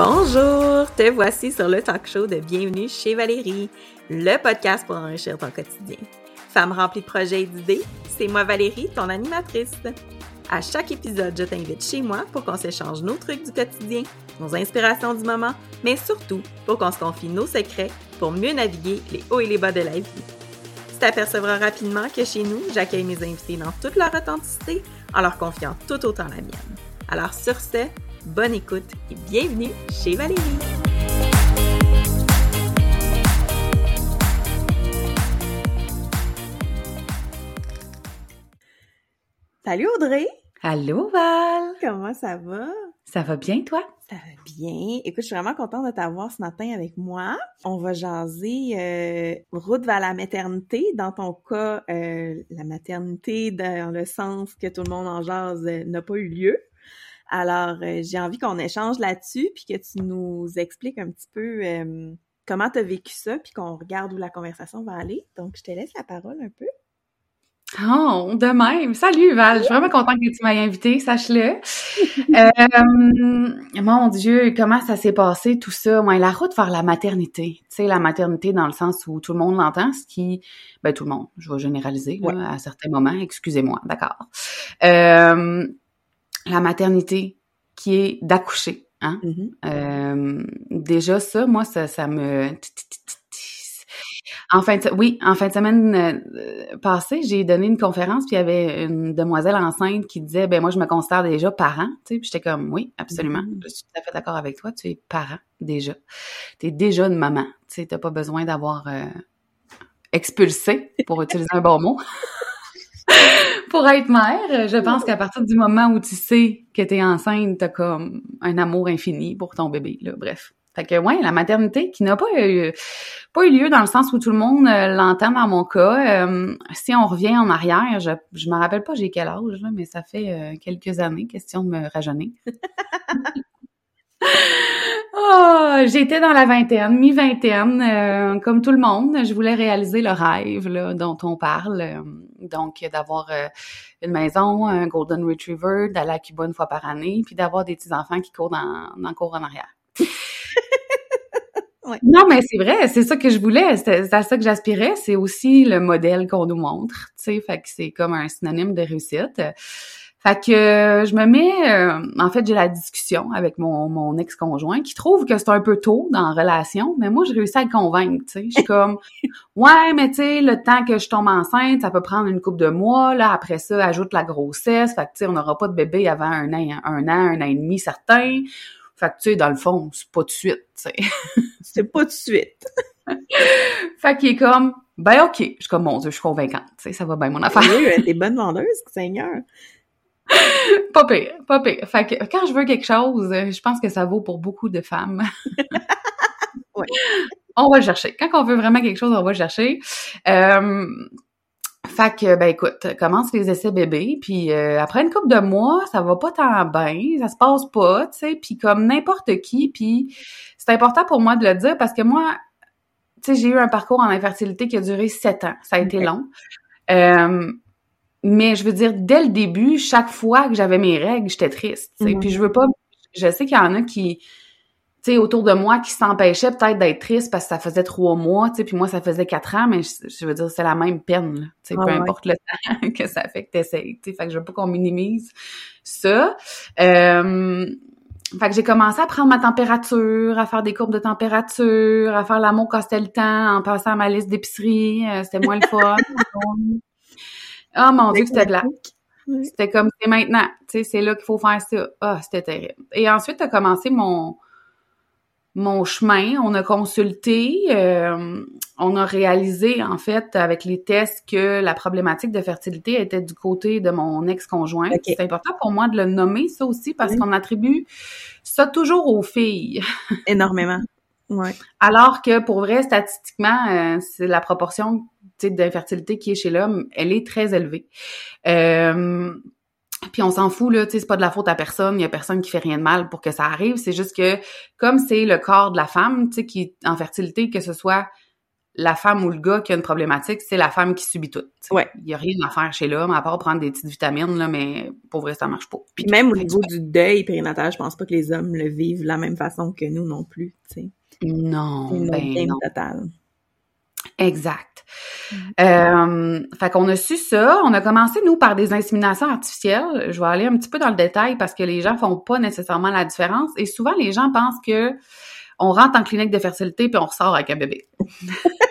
Bonjour, te voici sur le talk show de Bienvenue chez Valérie, le podcast pour enrichir ton quotidien. Femme remplie de projets et d'idées, c'est moi Valérie, ton animatrice. À chaque épisode, je t'invite chez moi pour qu'on s'échange nos trucs du quotidien, nos inspirations du moment, mais surtout pour qu'on se confie nos secrets pour mieux naviguer les hauts et les bas de la vie. Tu t'apercevras rapidement que chez nous, j'accueille mes invités dans toute leur authenticité en leur confiant tout autant la mienne. Alors sur ce, bonne écoute et bienvenue chez Valérie. Salut Audrey! Allô Val! Comment ça va? Ça va bien toi? Ça va bien. Écoute, je suis vraiment contente de t'avoir ce matin avec moi. On va jaser euh, route vers la maternité. Dans ton cas, euh, la maternité dans le sens que tout le monde en jase euh, n'a pas eu lieu. Alors, euh, j'ai envie qu'on échange là-dessus, puis que tu nous expliques un petit peu euh, comment tu as vécu ça, puis qu'on regarde où la conversation va aller. Donc, je te laisse la parole un peu. Oh, de même. Salut Val, je suis vraiment contente que tu m'aies invité, sache-le. euh, mon Dieu, comment ça s'est passé tout ça? Ouais, la route vers la maternité. Tu sais, la maternité dans le sens où tout le monde l'entend, ce qui, ben tout le monde, je vais généraliser là, Ouais. à certains moments. Excusez-moi, d'accord. Euh, la maternité qui est d'accoucher. Hein? Mhm. Euh, déjà ça, moi, ça, ça me... En fin de, oui, en fin de semaine euh, passée, j'ai donné une conférence, puis il y avait une demoiselle enceinte qui disait, ben moi, je me considère déjà parent, tu sais, puis j'étais comme, oui, absolument, Mhm. je suis tout à fait d'accord avec toi, tu es parent déjà, tu es déjà une maman, tu sais, t'as pas besoin d'avoir euh, expulsé, pour utiliser un bon mot, pour être mère. Je pense qu'à partir du moment où tu sais que t'es enceinte, t'as comme un amour infini pour ton bébé, là, bref. Fait que ouais, la maternité qui n'a pas eu, pas eu lieu dans le sens où tout le monde euh, l'entend dans mon cas. Euh, si on revient en arrière, je je me rappelle pas j'ai quel âge là, mais ça fait euh, quelques années, question de me rajeunir. Oh, j'étais dans la vingtaine, mi-vingtaine, euh, comme tout le monde. Je voulais réaliser le rêve là, dont on parle, euh, donc d'avoir euh, une maison, un golden retriever, d'aller à Cuba une fois par année, puis d'avoir des petits enfants qui courent dans, dans le cours en arrière. Ouais. Non, mais c'est vrai, c'est ça que je voulais, c'est c'est à ça que j'aspirais. C'est aussi le modèle qu'on nous montre, tu sais, fait que c'est comme un synonyme de réussite. Fait que euh, je me mets, euh, en fait, j'ai la discussion avec mon, mon ex-conjoint qui trouve que c'est un peu tôt dans la relation, mais moi, je réussis à le convaincre, tu sais. Je suis comme, ouais, mais tu sais, le temps que je tombe enceinte, ça peut prendre une couple de mois, là, après ça, ajoute la grossesse, fait que, tu sais, on n'aura pas de bébé avant un an, un an, un an et demi, certain. Fait que, tu sais, dans le fond, c'est pas de suite, tu sais. C'est pas de suite. Fait qu'il est comme, ben OK. Je suis comme, mon Dieu, je suis convaincante, tu sais, ça va bien mon affaire. Oui, t'es bonne vendeuse, Seigneur. Pas pire, pas pire. Fait que quand je veux quelque chose, euh, je pense que ça vaut pour beaucoup de femmes. Ouais. On va le chercher. Quand on veut vraiment quelque chose, on va le chercher. Euh, fait que, ben écoute, commence les essais bébés, puis euh, après une couple de mois, ça va pas tant bien, ça se passe pas, tu sais, puis comme n'importe qui, puis c'est important pour moi de le dire parce que moi, tu sais, j'ai eu un parcours en infertilité qui a duré sept ans. Ça a été long. Euh, mais je veux dire, dès le début, chaque fois que j'avais mes règles, j'étais triste. Mhm. Puis je veux pas. Je sais qu'il y en a qui, tu sais, autour de moi, qui s'empêchaient peut-être d'être triste parce que ça faisait trois mois, tu sais, puis moi, ça faisait quatre ans, mais je, je veux dire, c'est la même peine, là. Tu sais, Ah peu ouais. importe le temps que ça fait que t'essayes, tu sais. Fait que je veux pas qu'on minimise ça. Euh, fait que j'ai commencé à prendre ma température, à faire des courbes de température, à faire l'amour quand c'était le temps, en passant à ma liste d'épicerie. Euh, c'était moins le fun. oh mon Dieu, que c'était de la... Oui. C'était comme, c'est maintenant, tu sais, c'est là qu'il faut faire ça. Ah, c'était terrible. Et ensuite, a commencé mon mon chemin. On a consulté, euh, on a réalisé, en fait, avec les tests, que la problématique de fertilité était du côté de mon ex-conjoint. C'est important pour moi de le nommer, ça aussi, parce Oui. qu'on attribue ça toujours aux filles. Énormément. Ouais. Alors que pour vrai, statistiquement, euh, c'est la proportion sais, d'infertilité qui est chez l'homme, elle est très élevée. Euh, puis on s'en fout là, tu sais, c'est pas de la faute à personne, il y a personne qui fait rien de mal pour que ça arrive, c'est juste que comme c'est le corps de la femme, tu sais, qui est en fertilité, que ce soit la femme ou le gars qui a une problématique, c'est la femme qui subit tout. Ouais. Il y a rien à faire chez l'homme, à part prendre des petites vitamines, là, mais pour vrai, ça marche pas. Puis même au niveau du deuil périnatal, je pense pas que les hommes le vivent de la même façon que nous non plus, tu sais. Non, ben non. totale. Exact. Euh, fait qu'on a su ça. On a commencé, nous, par des inséminations artificielles. Je vais aller un petit peu dans le détail parce que les gens font pas nécessairement la différence. Et souvent, les gens pensent que on rentre en clinique de fertilité puis on ressort avec un bébé.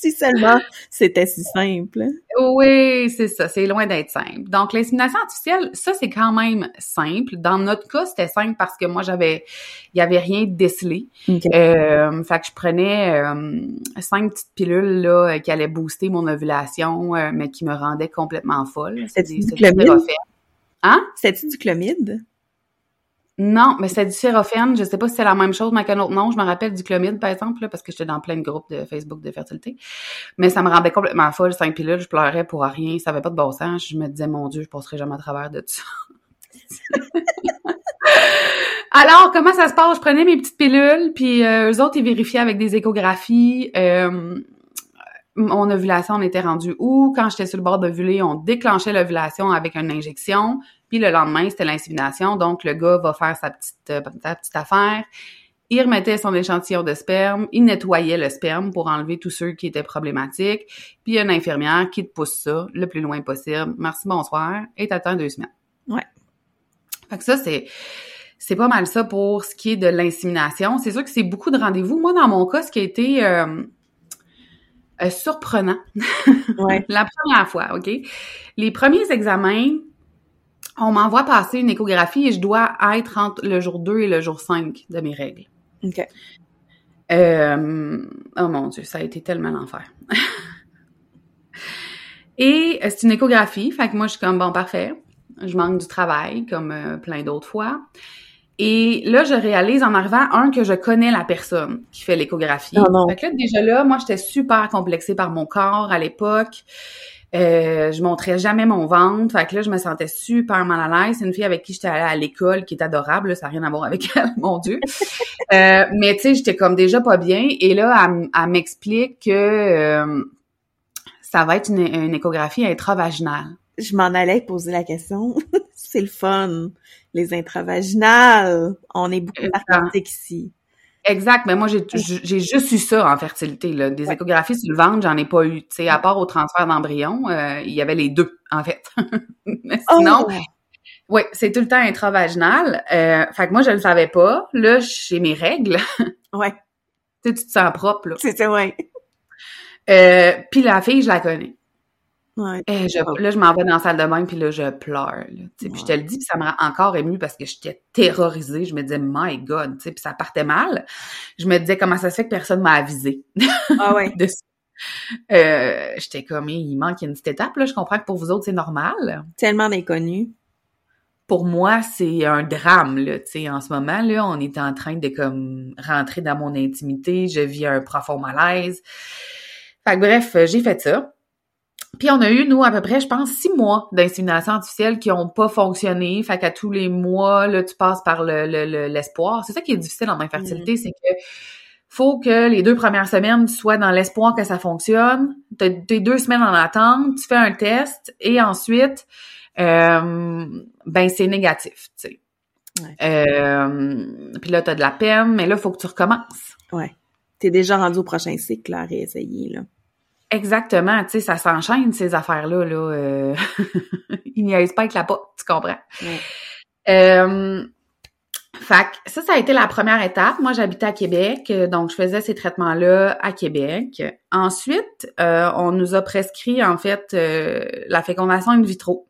Si seulement c'était si simple. Oui, c'est ça. C'est loin d'être simple. Donc, l'insémination artificielle, ça, c'est quand même simple. Dans notre cas, c'était simple parce que moi, j'avais, il y avait rien de décelé. Euh, fait que je prenais euh, cinq petites pilules là, qui allaient booster mon ovulation, euh, mais qui me rendaient complètement folle. C'est C'était du? Ferrofen. Hein? C'était-tu du clomide? Non, mais c'est du Ferrofen. Je sais pas si c'est la même chose, mais qu'un autre nom. Je me rappelle du clomide, par exemple, là, parce que j'étais dans plein de groupes de Facebook de fertilité. Mais ça me rendait complètement folle, cinq pilules. Je pleurais pour rien. Ça avait pas de bon sens. Je me disais, mon Dieu, je passerai jamais à travers de ça. Alors, comment ça se passe? Je prenais mes petites pilules, puis euh, eux autres, ils vérifiaient avec des échographies. Euh, mon ovulation, on était rendu où? Quand j'étais sur le bord d'ovuler, on déclenchait l'ovulation avec une injection. Puis le lendemain, c'était l'insémination. Donc, le gars va faire sa petite, euh, sa petite affaire. Il remettait son échantillon de sperme. Il nettoyait le sperme pour enlever tous ceux qui étaient problématiques. Puis il y a une infirmière qui te pousse ça le plus loin possible. Merci, bonsoir. Et t'attends deux semaines. Ouais. Fait que ça, c'est... C'est pas mal ça pour ce qui est de l'insémination. C'est sûr que c'est beaucoup de rendez-vous. Moi, dans mon cas, ce qui a été euh, euh, surprenant, Ouais. la première fois, OK? Les premiers examens, on m'envoie passer une échographie et je dois être entre le jour 2 et le jour 5 de mes règles. OK. Euh, oh mon Dieu, ça a été tellement l'enfer. et euh, c'est une échographie, fait que moi je suis comme bon parfait. Je manque du travail comme euh, plein d'autres fois. Et là, je réalise en arrivant, un, que je connais la personne qui fait l'échographie. Oh non. Fait que là, déjà là, moi, j'étais super complexée par mon corps à l'époque. Euh, je montrais jamais mon ventre. Fait que là, je me sentais super mal à l'aise. C'est une fille avec qui j'étais allée à l'école qui est adorable. là, ça n'a rien à voir avec elle, mon Dieu. Euh, mais tu sais, j'étais comme déjà pas bien. Et là, elle m'explique que euh, ça va être une, une échographie intravaginale. Je m'en allais poser la question. c'est le fun. Les intravaginales. On est beaucoup Exact. artistiques ici. Exact, mais moi j'ai juste eu ça en fertilité là, des Ouais. échographies sur le ventre, j'en ai pas eu, tu sais à part au transfert d'embryon, euh, il y avait les deux en fait. mais sinon, Oh! oui, c'est tout le temps intravaginal. Euh, fait que moi je le savais pas. Là, j'ai mes règles. Ouais. tu sais, tu te sens propre là. C'est ça, ouais. Euh, puis la fille, je la connais. Ouais. Je- là, je m'en vais dans la salle de bain, puis là, je pleure. Là. Puis je te le dis, puis ça me rend encore émue parce que j'étais terrorisée. Je me disais, my God, puis ça partait mal. Je me disais, comment ça se fait que personne m'a avisé Ah ouais. de ça? Euh, j'étais comme, il manque une petite étape, là. Je comprends que pour vous autres, c'est normal. Tellement d'inconnus. Pour moi, c'est un drame, là, tu sais. En ce moment, là, on est en train de, comme, rentrer dans mon intimité. Je vis un profond malaise. Fait que bref, j'ai fait ça. Puis on a eu, nous, à peu près, je pense, six mois d'insémination artificielle qui ont pas fonctionné. Fait qu'à tous les mois, là, tu passes par le, le- le- l'espoir. C'est ça qui est difficile en infertilité, c'est que faut que les deux premières semaines, tu sois dans l'espoir que ça fonctionne. Tes deux semaines en attente, tu fais un test et ensuite, euh, ben c'est négatif, tu sais. Ouais. Euh, puis là, t'as de la peine, mais là, faut que tu recommences. Ouais. T'es déjà rendu au prochain cycle, là, à réessayer, là. Exactement, tu sais, ça s'enchaîne ces affaires-là. Là, euh... Ils niaisent pas avec la pote, tu comprends? Ouais. Euh... Fait que ça, ça a été la première étape. Moi, j'habitais à Québec, donc je faisais ces traitements-là à Québec. Ensuite, euh, on nous a prescrit, en fait, euh, la fécondation in vitro.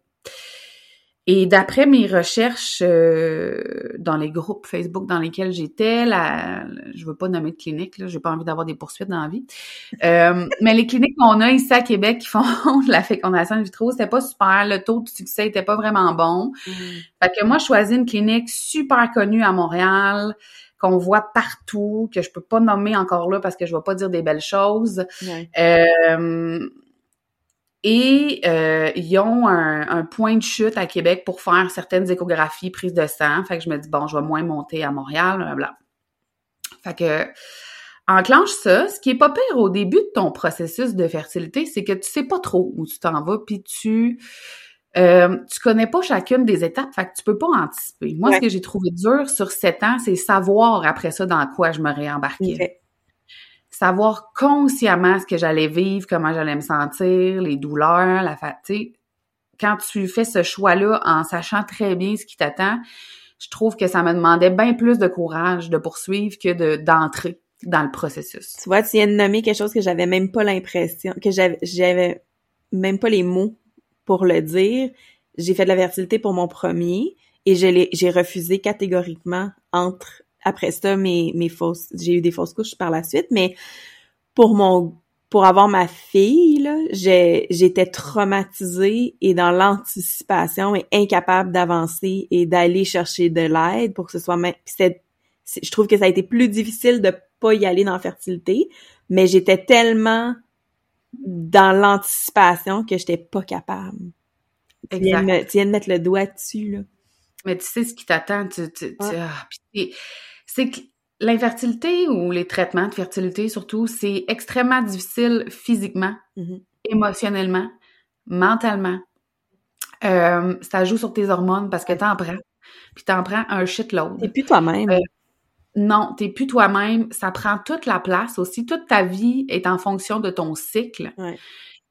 Et d'après mes recherches euh, dans les groupes Facebook dans lesquels j'étais, la, je veux pas nommer de clinique, là, j'ai pas envie d'avoir des poursuites dans la vie. Euh, mais les cliniques qu'on a ici à Québec qui font la fécondation in vitro, c'était pas super. Le taux de succès était pas vraiment bon. Fait que moi, je choisis une clinique super connue à Montréal, qu'on voit partout, que je peux pas nommer encore là parce que je vais pas dire des belles choses. Ouais. Euh, et euh, ils ont un, un point de chute à Québec pour faire certaines échographies, prises de sang. Fait que je me dis, bon, je vais moins monter à Montréal, blablabla. Fait que enclenche ça. Ce qui est pas pire au début de ton processus de fertilité, c'est que tu sais pas trop où tu t'en vas, puis tu euh, tu connais pas chacune des étapes, fait que tu peux pas anticiper. Moi, ce que j'ai trouvé dur sur sept ans, c'est savoir après ça dans quoi je me réembarquais. Savoir consciemment ce que j'allais vivre, comment j'allais me sentir, les douleurs, la fatigue. Quand tu fais ce choix-là en sachant très bien ce qui t'attend, je trouve que ça me demandait bien plus de courage de poursuivre que de d'entrer dans le processus. Tu vois, tu viens de nommer quelque chose que j'avais même pas l'impression, que j'avais, même pas les mots pour le dire. J'ai fait de la fertilité pour mon premier et j'ai refusé catégoriquement entre après ça mes mes fausses j'ai eu des fausses couches par la suite mais pour mon pour avoir ma fille là j'étais traumatisée et dans l'anticipation et incapable d'avancer et d'aller chercher de l'aide pour que ce soit je trouve que ça a été plus difficile de pas y aller dans la fertilité, mais j'étais tellement dans l'anticipation que j'étais pas capable. Tu viens, de mettre le doigt dessus, là. Mais tu sais ce qui t'attend, tu, tu, ah, c'est que l'infertilité ou les traitements de fertilité surtout, c'est extrêmement difficile physiquement, mm-hmm. émotionnellement, mentalement. Euh, ça joue sur tes hormones parce que t'en prends. Puis t'en prends un shitload. Et puis toi-même. Euh, non, t'es plus toi-même. Ça prend toute la place aussi. Toute ta vie est en fonction de ton cycle. Ouais.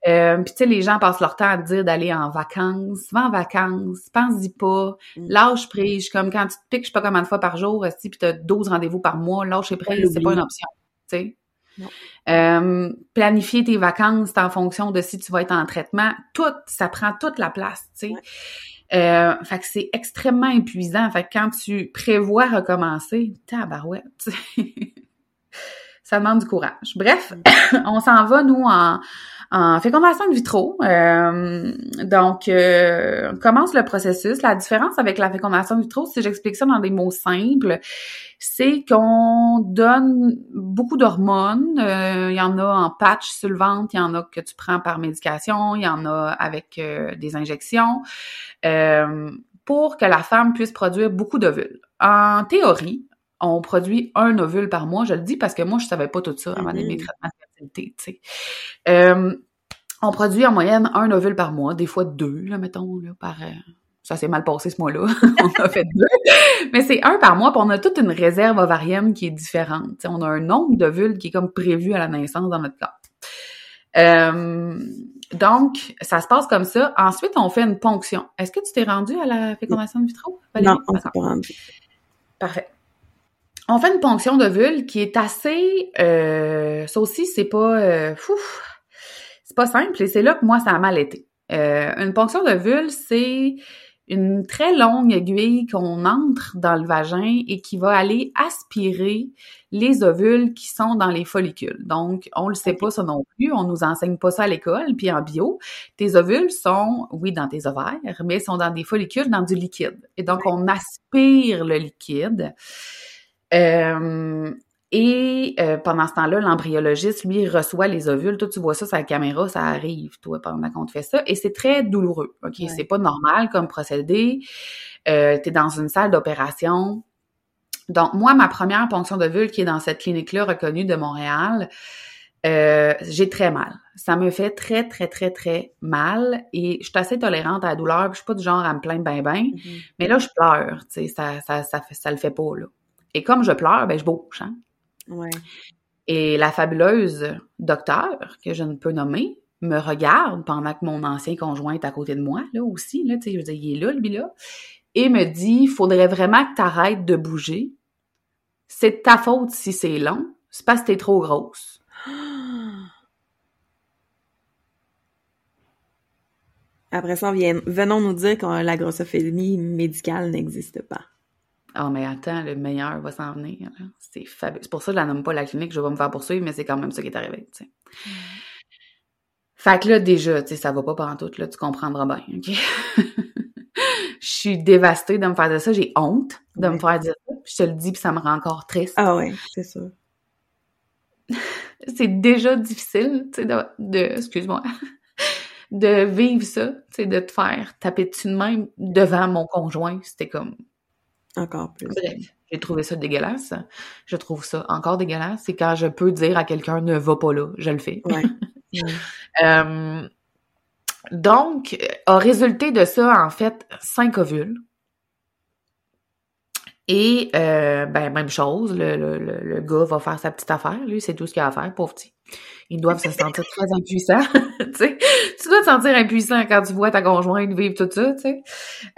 Euh, puis tu sais, les gens passent leur temps à te dire d'aller en vacances. Va en vacances, pense-y pas. Mm. Lâche prise. Comme quand tu te piques, je sais pas combien de fois par jour, puis t'as 12 rendez-vous par mois, lâche prise, c'est pas une option. Tu sais. Euh, planifier tes vacances, en fonction de si tu vas être en traitement. Tout, ça prend toute la place, tu sais. Euh, fait que c'est extrêmement épuisant. Fait que quand tu prévois recommencer, tabarouette, ça demande du courage. Bref, on s'en va, nous, en, en fécondation de vitro. Euh, donc, euh, on commence le processus. La différence avec la fécondation de vitro, si j'explique ça dans des mots simples, c'est qu'on donne beaucoup d'hormones. Euh, il y en a en patch sur le ventre, il y en a que tu prends par médication, il y en a avec des injections, pour que la femme puisse produire beaucoup d'ovules. En théorie, on produit un ovule par mois. Je le dis parce que moi, je savais pas tout ça avant mm mes traitements de fertilité, tu sais. Euh, on produit en moyenne un ovule par mois, des fois deux, là, mettons, là, par... Euh, ça s'est mal passé ce mois-là. on a fait deux. Mais c'est un par mois, puis on a toute une réserve ovarienne qui est différente. on a un nombre d'ovules qui est comme prévu à la naissance dans notre corps. Euh, donc, ça se passe comme ça. Ensuite, on fait une ponction. Est-ce que tu t'es rendu à la fécondation de vitro? Non, on s'est pas rendu. Parfait on fait une ponction d'ovule qui est assez euh, ça aussi c'est pas euh, c'est pas simple et c'est là que moi ça a mal été. Euh, une ponction d'ovule c'est une très longue aiguille qu'on entre dans le vagin et qui va aller aspirer les ovules qui sont dans les follicules. Donc, on le sait pas ça non plus, on nous enseigne pas ça à l'école, puis en bio, tes ovules sont, oui, dans tes ovaires, mais sont dans des follicules, dans du liquide. Et donc, on aspire le liquide. Euh, et euh, pendant ce temps-là, l'embryologiste, lui, reçoit les ovules. Toi, tu vois ça sur la caméra, ça arrive, toi, pendant qu'on te fait ça. Et c'est très douloureux, OK? C'est pas normal comme procédé. Euh, tu es dans une salle d'opération. Donc, moi, ma première ponction d'ovule qui est dans cette clinique-là reconnue de Montréal, euh, j'ai très mal. Ça me fait très, très, très, très mal. Et je suis assez tolérante à la douleur. Puis je suis pas du genre à me plaindre ben, ben. Mm-hmm. Mais là, je pleure. Tu sais, ça, ça, ça, ça le fait pas, là. Et comme je pleure, ben je bouge. Hein? Ouais. Et la fabuleuse docteur, que je ne peux nommer, me regarde pendant que mon ancien conjoint est à côté de moi, là aussi, là, tu sais, je veux dire, il est là, lui, là, et me dit, faudrait vraiment que tu arrêtes de bouger. C'est de ta faute si c'est long, c'est parce que t'es trop grosse. Après ça, vient, venons nous dire que la grossophénie médicale n'existe pas. Ah, mais attends, le meilleur va s'en venir. C'est fabuleux. C'est pour ça que je la nomme pas la clinique, je vais me faire poursuivre, mais c'est quand même ça qui est arrivé, tu sais. Mm. Fait que là, déjà, tu sais, ça va pas pendant tout, là, tu comprendras bien, OK? je suis dévastée de me faire dire ça, j'ai honte de me faire dire ça, je te le dis, puis ça me rend encore triste. Ah ouais, c'est sûr. c'est déjà difficile, tu sais, de, de excuse-moi, de vivre ça, tu sais, de te faire taper dessus de même devant mon conjoint, c'était comme Encore plus. J'ai trouvé ça dégueulasse. Je trouve ça encore dégueulasse. C'est quand je peux dire à quelqu'un ne va pas là, je le fais. Ouais. Euh, donc, a résulté de ça, en fait, cinq ovules. Et, euh, ben, même chose, le, le, le, gars va faire sa petite affaire, lui, c'est tout ce qu'il a à faire, pauvre petit. Ils doivent se sentir très impuissants, tu sais. Tu dois te sentir impuissant quand tu vois ta conjointe vivre tout ça, tu sais.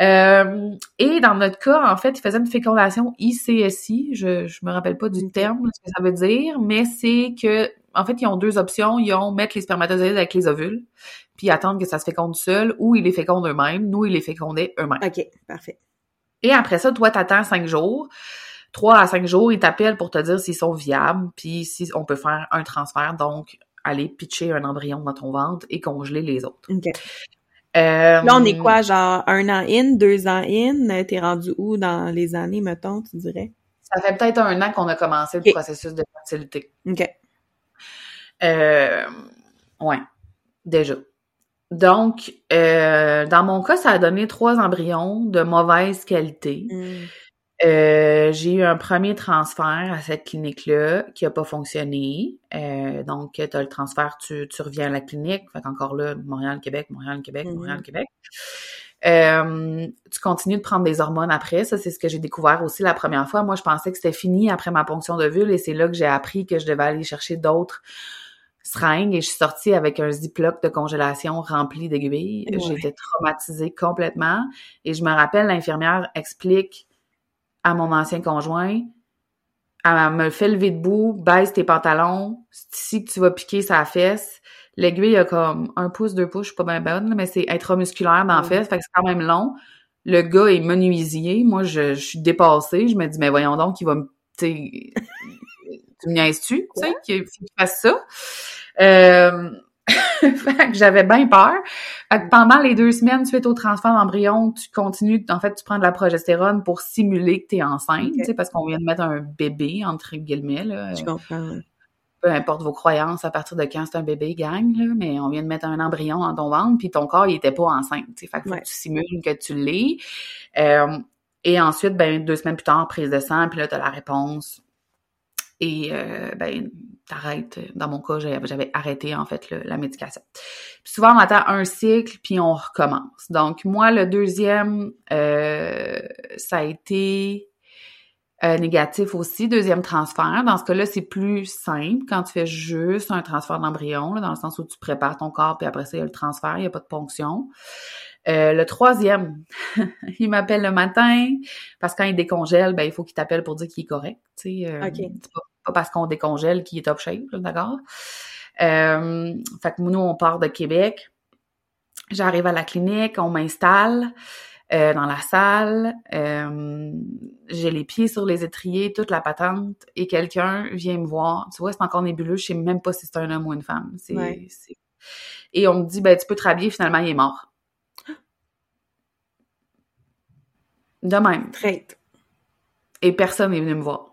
Euh, et dans notre cas, en fait, il faisait une fécondation ICSI, je, je me rappelle pas du terme, ce que ça veut dire, mais c'est que, en fait, ils ont deux options. Ils ont mettre les spermatozoïdes avec les ovules, puis attendre que ça se féconde seul, ou ils les fécondent eux-mêmes. Nous, ils les fécondaient eux-mêmes. OK, parfait. Et après ça, toi, t'attends cinq jours. Trois à cinq jours, ils t'appellent pour te dire s'ils sont viables, puis si on peut faire un transfert, donc aller pitcher un embryon dans ton ventre et congeler les autres. OK. Euh, Là, on est quoi, genre un an in, deux ans in? T'es rendu où dans les années, mettons, tu dirais? Ça fait peut-être un an qu'on a commencé le processus de fertilité. OK. Euh, ouais, déjà. Donc, euh, dans mon cas, ça a donné trois embryons de mauvaise qualité. Mm. Euh, j'ai eu un premier transfert à cette clinique-là qui a pas fonctionné. Euh, donc, tu as le transfert, tu, tu reviens à la clinique. Fait qu'encore là, Montréal-Québec, Montréal-Québec. Montréal-Québec. Euh, tu continues de prendre des hormones après. Ça, c'est ce que j'ai découvert aussi la première fois. Moi, je pensais que c'était fini après ma ponction d'ovule et c'est là que j'ai appris que je devais aller chercher d'autres seringues et je suis sortie avec un ziploc de congélation rempli d'aiguilles. Ouais. J'étais traumatisée complètement et je me rappelle, l'infirmière explique à mon ancien conjoint, elle me fait lever debout, baisse tes pantalons, c'est ici que tu vas piquer sa fesse. L'aiguille a comme un pouce, deux pouces, je suis pas bien bonne, mais c'est intramusculaire dans la fesse, fait que c'est quand même long. Le gars est menuisier, moi je, je suis dépassée, je me dis mais voyons donc, il va me, tu tu me niaises-tu, tu sais, qu'il fasse ça? Euh, fait que j'avais bien peur. Fait que pendant les deux semaines suite au transfert d'embryon, tu continues, en fait, tu prends de la progestérone pour simuler que tu es enceinte, Ok. tu sais, parce qu'on vient de mettre un bébé, entre guillemets, là. Je comprends. Peu importe vos croyances, à partir de quand c'est un bébé, gang, là, mais on vient de mettre un embryon dans ton ventre, puis ton corps, il était pas enceinte, tu sais. Fait que faut Ouais. que tu simules que tu l'es. Euh, et ensuite, ben, deux semaines plus tard, prise de sang, puis là, t'as la réponse. Et euh, ben, t'arrêtes. Dans mon cas, j'avais arrêté en fait le- la médication. Puis souvent, on attend un cycle, puis on recommence. Donc moi, le deuxième, euh, ça a été euh, négatif aussi, deuxième transfert. Dans ce cas-là, c'est plus simple quand tu fais juste un transfert d'embryon, dans le sens où tu prépares ton corps, puis après ça, il y a le transfert, il n'y a pas de ponction. Euh, le troisième, il m'appelle le matin parce que quand il décongèle, ben il faut qu'il t'appelle pour dire qu'il est correct. Tu sais, euh, pas parce qu'on décongèle qu'il est top shape, d'accord? Euh, fait que nous, on part de Québec. J'arrive à la clinique, on m'installe euh, dans la salle. euh, j'ai les pieds sur les étriers, toute la patente, et quelqu'un vient me voir. Tu vois, c'est encore nébuleux. Je sais même pas si c'est un homme ou une femme. C'est, Ouais. c'est- Et on me dit, ben tu peux te rhabiller. Finalement, il est mort. De même. Traite. Et personne n'est venu me voir.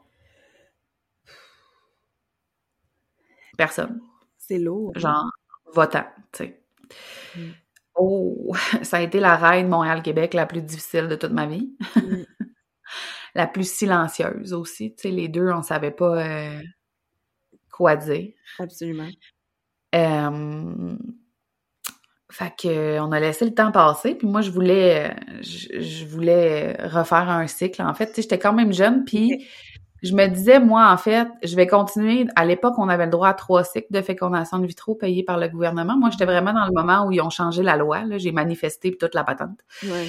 Personne. C'est lourd. Genre, votant, tu sais. Mm. Oh, ça a été la ride Montréal-Québec la plus difficile de toute ma vie. Mm. la plus silencieuse aussi. Tu sais, les deux, on savait pas euh, quoi dire. Absolument. Euh, fait que on a laissé le temps passer, puis moi je voulais euh, je, je voulais refaire un cycle. En fait, j'étais quand même jeune, puis. Je me disais moi en fait, je vais continuer. À l'époque, on avait le droit à trois cycles de fécondation in vitro payés par le gouvernement. Moi, j'étais vraiment dans le moment où ils ont changé la loi. J'ai manifesté toute la patente. Ouais.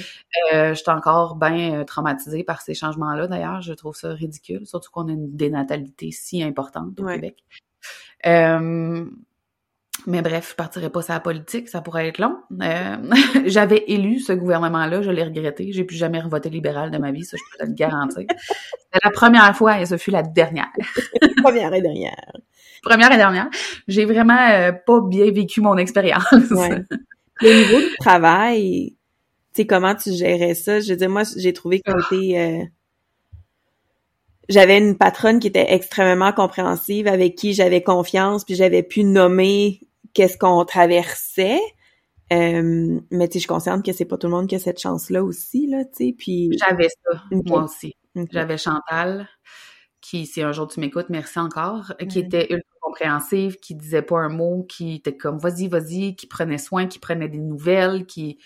Euh, j'étais encore bien traumatisée par ces changements-là. D'ailleurs, je trouve ça ridicule, surtout qu'on a une dénatalité si importante au Ouais. Québec. Euh, mais bref, je partirai pas sur la politique, ça pourrait être long. Euh, J'avais élu ce gouvernement-là, je l'ai regretté. J'ai plus jamais revoté libéral de ma vie, ça je peux te le garantir. C'était la première fois et ce fut la dernière. Première et dernière. Première et dernière. J'ai vraiment euh, pas bien vécu mon expérience. Ouais. Au niveau du travail, tu sais, comment tu gérais ça? Je veux dire, moi, j'ai trouvé que c'était... euh, J'avais une patronne qui était extrêmement compréhensive, avec qui j'avais confiance, puis j'avais pu nommer qu'est-ce qu'on traversait. Euh, mais tu sais, je suis consciente que c'est pas tout le monde qui a cette chance-là aussi, là, tu sais, puis... J'avais ça, moi aussi. J'avais Chantal, qui, si un jour tu m'écoutes, merci encore, qui était ultra compréhensive, qui disait pas un mot, qui était comme vas-y, vas-y, qui prenait soin, qui prenait des nouvelles, qui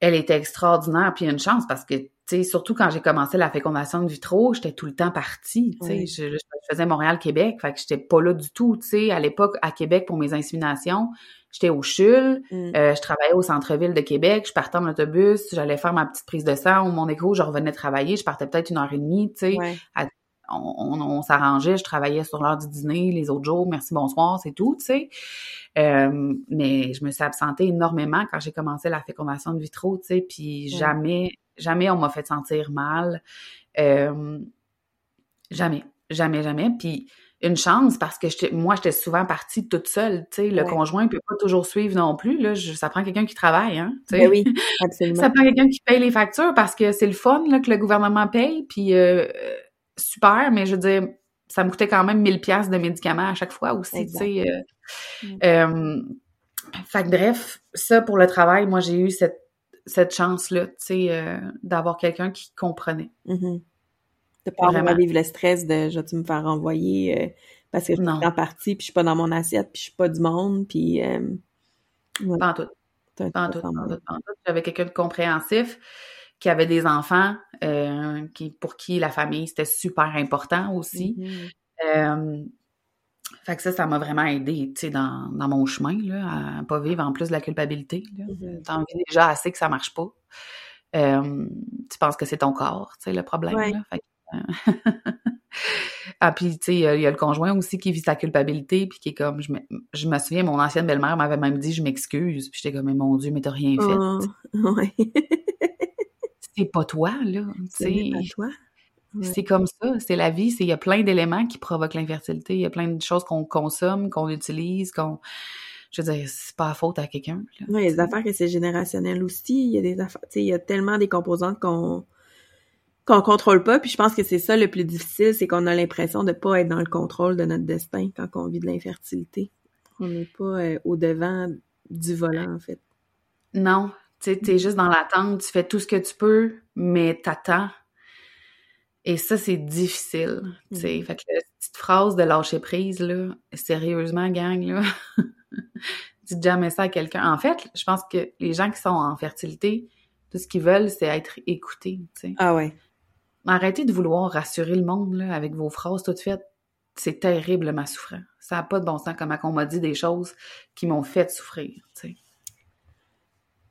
elle était extraordinaire, puis une chance parce que, tu sais, surtout quand j'ai commencé la fécondation de vitro, j'étais tout le temps partie, sais, je, faisais Montréal-Québec, fait que j'étais pas là du tout, tu sais, à l'époque, à Québec, pour mes inséminations, j'étais au CHUL, mm. euh, je travaillais au centre-ville de Québec, je partais en autobus, j'allais faire ma petite prise de sang ou mon écho, je revenais travailler, je partais peut-être une heure et demie, tu sais, on, s'arrangeait, je travaillais sur l'heure du dîner les autres jours, merci, bonsoir, c'est tout, tu sais. Euh, mais je me suis absentée énormément quand j'ai commencé la fécondation de vitro, tu sais, puis jamais, jamais on m'a fait sentir mal. Euh, jamais, jamais, jamais. Puis une chance parce que moi, j'étais souvent partie toute seule, tu sais. Le conjoint ne peut pas toujours suivre non plus, là. ça prend quelqu'un qui travaille, hein. Ben oui, absolument. ça prend quelqu'un qui paye les factures parce que c'est le fun, là, que le gouvernement paye, puis... Euh, super, mais je veux dire, ça me coûtait quand même 1000 pièces de médicaments à chaque fois aussi, tu sais. Euh, mm. euh, fait que bref, ça pour le travail, moi j'ai eu cette, cette chance-là, tu sais, euh, d'avoir quelqu'un qui comprenait. Mm-hmm. De pas vraiment vivre le stress de je vais me faire renvoyer parce que je suis en partie, puis je suis pas dans mon assiette, puis je suis pas du monde, puis... Pas en tout. Pas en tout, J'avais quelqu'un de compréhensif qui avait des enfants, euh, qui, pour qui la famille, c'était super important aussi. Mm-hmm. Euh, fait que ça, ça m'a vraiment aidé, tu sais, dans, dans, mon chemin, là, à pas vivre en plus de la culpabilité. Mm-hmm. T'en vis déjà assez que ça marche pas. Euh, tu penses que c'est ton corps, tu sais, le problème. Là. Fait ah, puis, tu sais, il y, a le conjoint aussi qui vit sa culpabilité, puis qui est comme, je me, je me souviens, mon ancienne belle-mère m'avait même dit, je m'excuse, puis j'étais comme, mais mon Dieu, mais t'as rien fait. Oh, ouais. c'est pas toi, là. C'est pas toi. C'est comme ça, c'est la vie. Il y a plein d'éléments qui provoquent l'infertilité. Il y a plein de choses qu'on consomme, qu'on utilise, qu'on. Je veux dire, c'est pas à faute à quelqu'un. Oui, il y a des affaires que c'est générationnel aussi. Il y a des affaires. Il y a tellement des composantes qu'on qu'on contrôle pas. Puis je pense que c'est ça le plus difficile, c'est qu'on a l'impression de pas être dans le contrôle de notre destin quand on vit de l'infertilité. On n'est pas euh, au devant du volant, en fait. Non, tu sais, t'es juste dans l'attente, tu fais tout ce que tu peux, mais t'attends. Et ça, c'est difficile, tu sais. Mm. Fait que la petite phrase de lâcher prise, là, sérieusement, gang, là, dites jamais ça à quelqu'un. En fait, je pense que les gens qui sont en fertilité, tout ce qu'ils veulent, c'est être écoutés, tu sais. Ah ouais. Arrêtez de vouloir rassurer le monde, là, avec vos phrases toutes faites. C'est terrible, ma souffrance. Ça n'a pas de bon sens, comme on m'a dit des choses qui m'ont fait souffrir, tu sais.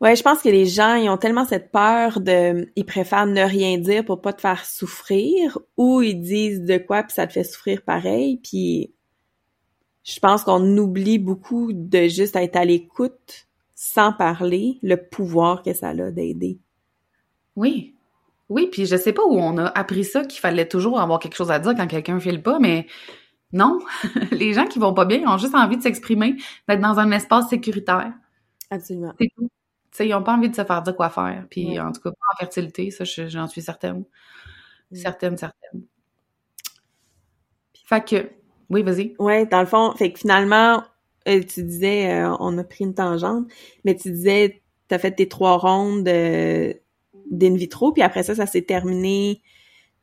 Ouais, je pense que les gens, ils ont tellement cette peur de, ils préfèrent ne rien dire pour pas te faire souffrir, ou ils disent de quoi puis ça te fait souffrir pareil, puis je pense qu'on oublie beaucoup de juste être à l'écoute sans parler, le pouvoir que ça a d'aider. Oui. Oui, puis je sais pas où on a appris ça, qu'il fallait toujours avoir quelque chose à dire quand quelqu'un file pas, mais non. les gens qui vont pas bien ont juste envie de s'exprimer, d'être dans un espace sécuritaire. Absolument. C'est tout sais, ils n'ont pas envie de se faire dire quoi faire. Puis, en tout cas, pas en fertilité, ça, j'en suis certaine. Mm. Certaine, certaine. Fait que, oui, vas-y. Ouais, dans le fond, fait que finalement, euh, tu disais, euh, on a pris une tangente, mais tu disais, tu as fait tes trois rondes euh, d'in vitro, puis après ça, ça s'est terminé.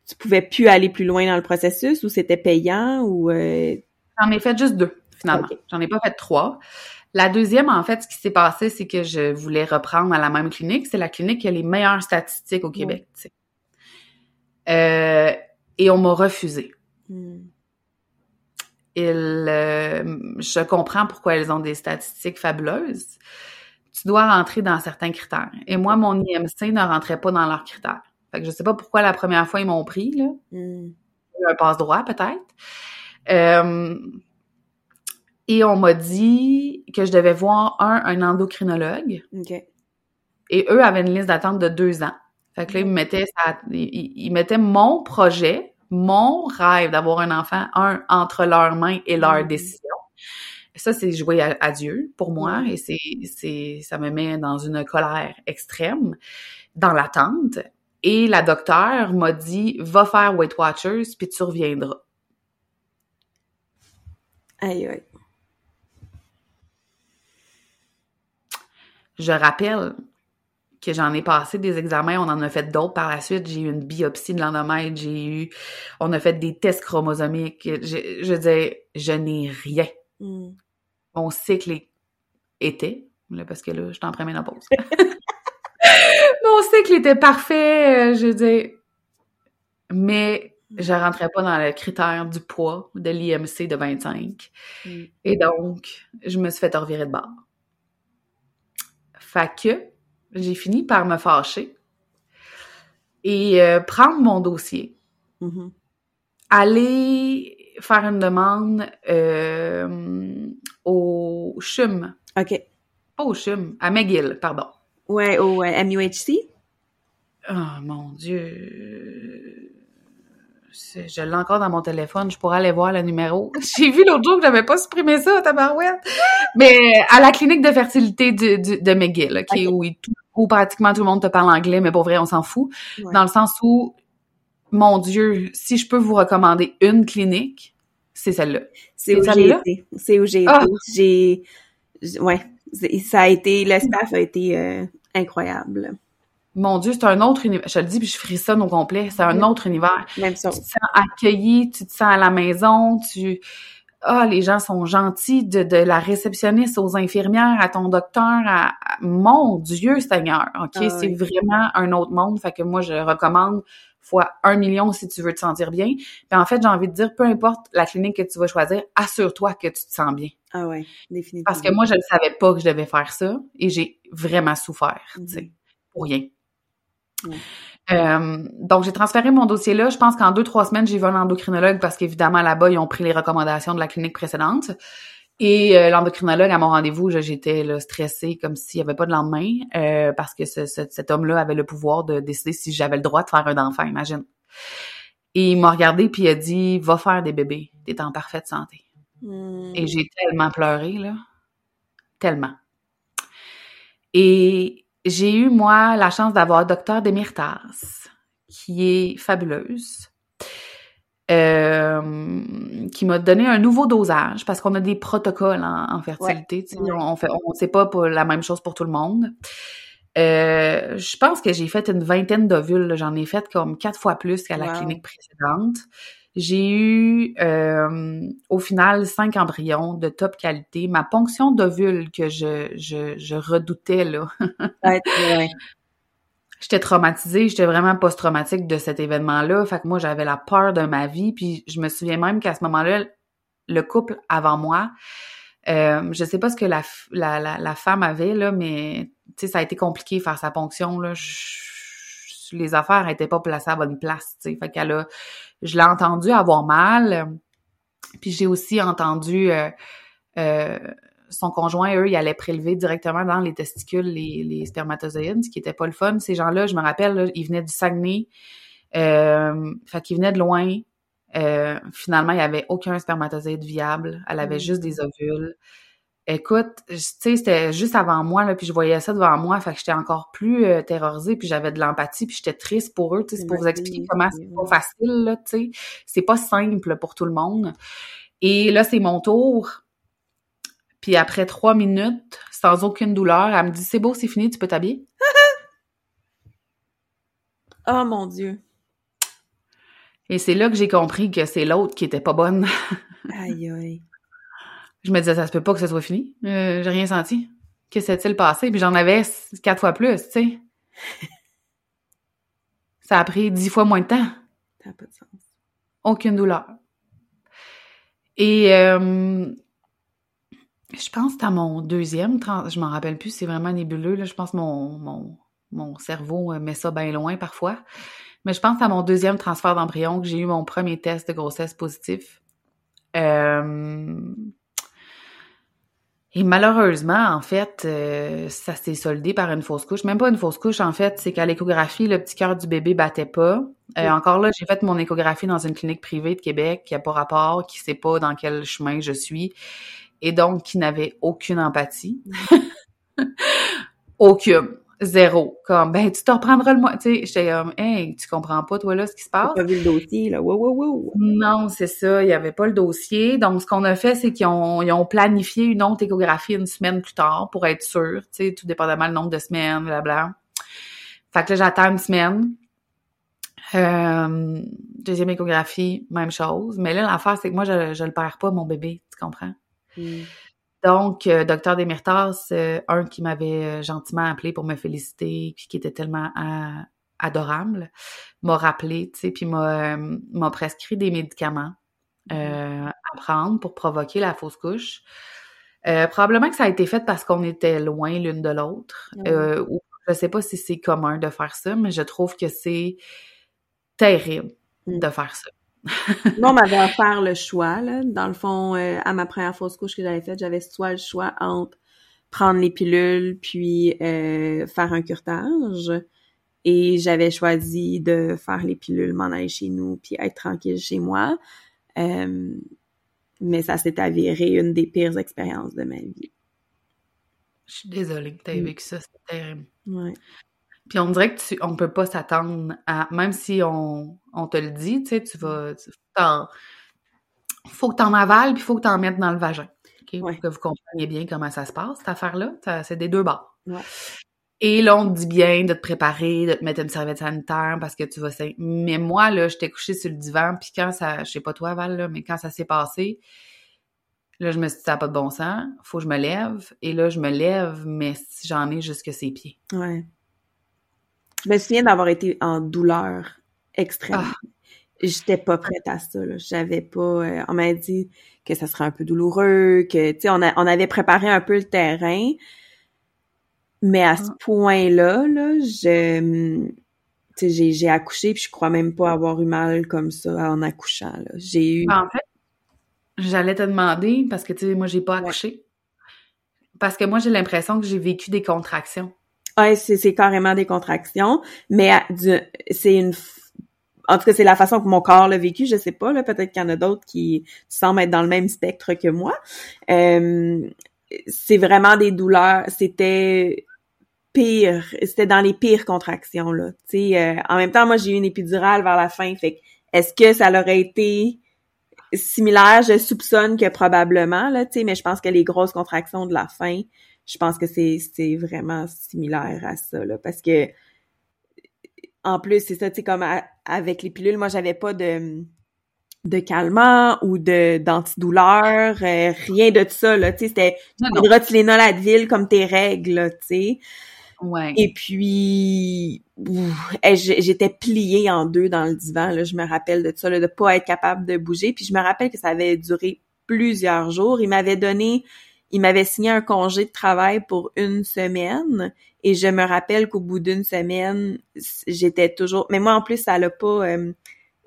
Tu pouvais plus aller plus loin dans le processus ou c'était payant ou. J'en ai fait juste deux, finalement. J'en ai pas fait trois. La deuxième, en fait, ce qui s'est passé, c'est que je voulais reprendre à la même clinique. C'est la clinique qui a les meilleures statistiques au Québec. Euh, et on m'a refusé. Hmm. Euh, je comprends pourquoi elles ont des statistiques fabuleuses. Tu dois rentrer dans certains critères. Et moi, mon IMC ne rentrait pas dans leurs critères. Fait que je sais pas pourquoi la première fois ils m'ont pris, là. Hmm. Un passe-droit, peut-être. Euh, et on m'a dit que je devais voir un, un endocrinologue. Et eux avaient une liste d'attente de deux ans. Fait que là, ils me mettaient, ils, mettaient mon projet, mon rêve d'avoir un enfant, un, entre leurs mains et leurs mm. décisions. Ça, c'est jouer à, Dieu pour moi et c'est, c'est, ça me met dans une colère extrême, dans l'attente. Et la docteure m'a dit, va faire Weight Watchers puis tu reviendras. Aïe, aïe. Je rappelle que j'en ai passé des examens, on en a fait d'autres par la suite. J'ai eu une biopsie de l'endomètre, j'ai eu, on a fait des tests chromosomiques. Je, je dis, je n'ai rien. Mm. Mon cycle était, là, parce que là, je suis en première pause. Mon cycle était parfait, je dis, mais je rentrais pas dans le critère du poids de l'IMC de 25. Mm. Et donc, je me suis fait revirer de bord. Fait que j'ai fini par me fâcher et euh, prendre mon dossier. Mm-hmm. Aller faire une demande euh, au CHUM. OK. Pas au CHUM, à McGill, pardon. Ouais, au MUHC? Oh mon Dieu je l'ai encore dans mon téléphone, je pourrais aller voir le numéro. J'ai vu l'autre jour que j'avais pas supprimé ça, tabarouette. Mais à la clinique de fertilité de, de, de McGill, où, pratiquement tout le monde te parle anglais, mais pour vrai, on s'en fout. Dans le sens où, mon Dieu, si je peux vous recommander une clinique, c'est celle-là. C'est où j'ai été. C'est où j'ai ah! été. J'ai, ouais, ça a été, le staff a été euh, incroyable. Mon Dieu, c'est un autre univers. Je te le dis, puis je frissonne au complet. C'est un autre univers. Même ça. Tu te sens accueilli, tu te sens à la maison, tu... Ah, les gens sont gentils, de, de la réceptionniste aux infirmières, à ton docteur, à... Mon Dieu, Seigneur, OK? Ah c'est vraiment un autre monde. Fait que moi, je recommande fois un million si tu veux te sentir bien. Puis en fait, j'ai envie de dire, peu importe la clinique que tu vas choisir, assure-toi que tu te sens bien. Ah ouais, définitivement. Parce que moi, je ne savais pas que je devais faire ça et j'ai vraiment souffert, tu sais, mhm. pour rien. Euh, donc, j'ai transféré mon dossier là. Je pense qu'en deux, trois semaines, j'ai vu un endocrinologue parce qu'évidemment, là-bas, ils ont pris les recommandations de la clinique précédente. Et euh, l'endocrinologue, à mon rendez-vous, j'étais stressée comme s'il n'y avait pas de lendemain euh, parce que cet homme-là avait le pouvoir de décider si j'avais le droit de faire un enfant, imagine. Et il m'a regardé puis il a dit « Va faire des bébés, t'es en parfaite santé. Hmm. Et j'ai tellement pleuré, là. Tellement. Et j'ai eu, moi, la chance d'avoir Docteur Demirtas, qui est fabuleuse, euh, qui m'a donné un nouveau dosage, parce qu'on a des protocoles en, fertilité. On fait, on sait pas pour la même chose pour tout le monde. Euh, je pense que j'ai fait une vingtaine d'ovules. J'en ai fait comme quatre fois plus qu'à la clinique précédente. J'ai eu euh, au final cinq embryons de top qualité. Ma ponction d'ovule que je, je, je, redoutais là. J'étais traumatisée, j'étais vraiment post-traumatique de cet événement-là. Fait que moi, j'avais la peur de ma vie. Puis je me souviens même qu'à ce moment-là, le couple avant moi, euh, je sais pas ce que la, la, la, femme avait, là, mais ça a été compliqué faire sa ponction. Là. les affaires n'étaient pas placées à bonne place. Fait qu'elle a je l'ai entendu avoir mal. Puis j'ai aussi entendu euh, euh, son conjoint, eux, ils allaient prélever directement dans les testicules les, les spermatozoïdes, ce qui était pas le fun. Ces gens-là, je me rappelle, ils venaient du Saguenay. Euh, fait qu'ils venaient de loin. Euh, finalement, il n'y avait aucun spermatozoïde viable. Elle avait mm. juste des ovules. Écoute, tu sais, c'était juste avant moi, là, puis je voyais ça devant moi, fait que j'étais encore plus euh, terrorisée, puis j'avais de l'empathie, puis j'étais triste pour eux, tu sais, c'est pour vous expliquer comment c'est pas facile, là, tu sais. C'est pas simple pour tout le monde. Et là, c'est mon tour. Puis après trois minutes, sans aucune douleur, elle me dit « C'est beau, c'est fini, tu peux t'habiller? » Oh mon Dieu! Et c'est là que j'ai compris que c'est l'autre qui était pas bonne. aïe aïe je me disais, ça se peut pas que ça soit fini. Euh, j'ai rien senti. Que s'est-il passé? Puis j'en avais quatre fois plus, tu sais. ça a pris dix fois moins de temps. Ça n'a pas de sens. Aucune douleur. Et euh, je pense que à mon deuxième, je m'en rappelle plus, c'est vraiment nébuleux. Là. Je pense que mon, mon, mon cerveau met ça bien loin parfois. Mais je pense à mon deuxième transfert d'embryon que j'ai eu mon premier test de grossesse positif. Euh, et malheureusement, en fait, euh, ça s'est soldé par une fausse couche. Même pas une fausse couche, en fait, c'est qu'à l'échographie, le petit cœur du bébé battait pas. Euh, encore là, j'ai fait mon échographie dans une clinique privée de Québec qui a pas rapport, qui sait pas dans quel chemin je suis, et donc qui n'avait aucune empathie. aucune. Zéro. Comme, ben, tu te reprendras le mois. Tu sais, j'étais comme, hey, tu comprends pas, toi, là, ce qui se passe? T'as pas vu le dossier, là. Wow, wow, wow. Non, c'est ça. Il y avait pas le dossier. Donc, ce qu'on a fait, c'est qu'ils ont, ils ont planifié une autre échographie une semaine plus tard pour être sûr, tu sais, tout dépendamment le nombre de semaines, blabla. Fait que là, j'attends une semaine. Euh, deuxième échographie, même chose. Mais là, l'affaire, c'est que moi, je, je le perds pas, mon bébé, tu comprends? Mm. Donc, euh, docteur Desmirtas, euh, un qui m'avait euh, gentiment appelé pour me féliciter, puis qui était tellement adorable, m'a rappelé, tu sais, puis m'a, m'a prescrit des médicaments euh, à prendre pour provoquer la fausse couche. Euh, probablement que ça a été fait parce qu'on était loin l'une de l'autre. Ah Euh, ou je sais pas si c'est commun de faire ça, mais je trouve que c'est terrible Mm. de faire ça. Moi, on m'avait offert le choix, là. Dans le fond, euh, à ma première fausse couche que j'avais faite, j'avais soit le choix entre prendre les pilules puis euh, faire un curtage. Et j'avais choisi de faire les pilules, m'en aller chez nous puis être tranquille chez moi. Euh, mais ça s'est avéré une des pires expériences de ma vie. Je suis désolée que tu aies Mm. vécu ça, c'est terrible. Ouais. Puis on dirait que tu, on peut pas s'attendre à, même si on, on te le dit, tu sais, tu vas, t'en- faut que t'en avales puis faut que t'en mettes dans le vagin, ok, Ouais. pour que vous compreniez bien comment ça se passe cette affaire-là. C'est des deux bords. Ouais. Et là, on te dit bien de te préparer, de te mettre une serviette sanitaire parce que tu vas saigner. Mais moi, là, j'étais couchée sur le divan, puis quand ça, je sais pas toi, Val, là, mais quand ça s'est passé, là, je me suis dit, ça n'a pas de bon sens, faut que je me lève. Et là, je me lève, mais j'en ai jusque ses pieds. Ouais. Je me souviens d'avoir été en douleur extrême. Ah. J'étais pas prête à ça. J'avais pas... euh, on m'a dit que ça serait un peu douloureux, que, tu sais, on, on avait préparé un peu le terrain. Mais à ce Ah. point-là, là, je... J'ai, accouché, puis je crois même pas avoir eu mal comme ça en accouchant, là. J'ai eu... En fait, j'allais te demander, parce que tu sais, moi, j'ai pas Ouais. accouché. Parce que moi, j'ai l'impression que j'ai vécu des contractions. Ouais, c'est, carrément des contractions, mais c'est une... En tout cas, c'est la façon que mon corps l'a vécu, je sais pas, là, peut-être qu'il y en a d'autres qui semblent être dans le même spectre que moi. Euh, c'est vraiment des douleurs, c'était pire, c'était dans les pires contractions, là. Tu euh, en même temps, moi, j'ai eu une épidurale vers la fin, fait est-ce que ça l'aurait été similaire? Je soupçonne que probablement, là, tu sais, mais je pense que les grosses contractions de la fin, je pense que c'est c'est vraiment similaire à ça là parce que en plus c'est ça tu sais comme à- avec les pilules moi j'avais pas de de calmant ou de d'antidouleur euh, rien de ça là tu sais c'était Tylenol Advil comme tes règles tu sais. Ouais. et puis j'étais pliée en deux dans le divan là je me rappelle de ça là, de pas être capable de bouger. Puis je me rappelle que ça avait duré plusieurs jours. Il m'avait donné il m'avait signé un congé de travail pour une semaine et je me rappelle qu'au bout d'une semaine j'étais toujours mais moi en plus ça l'a pas euh,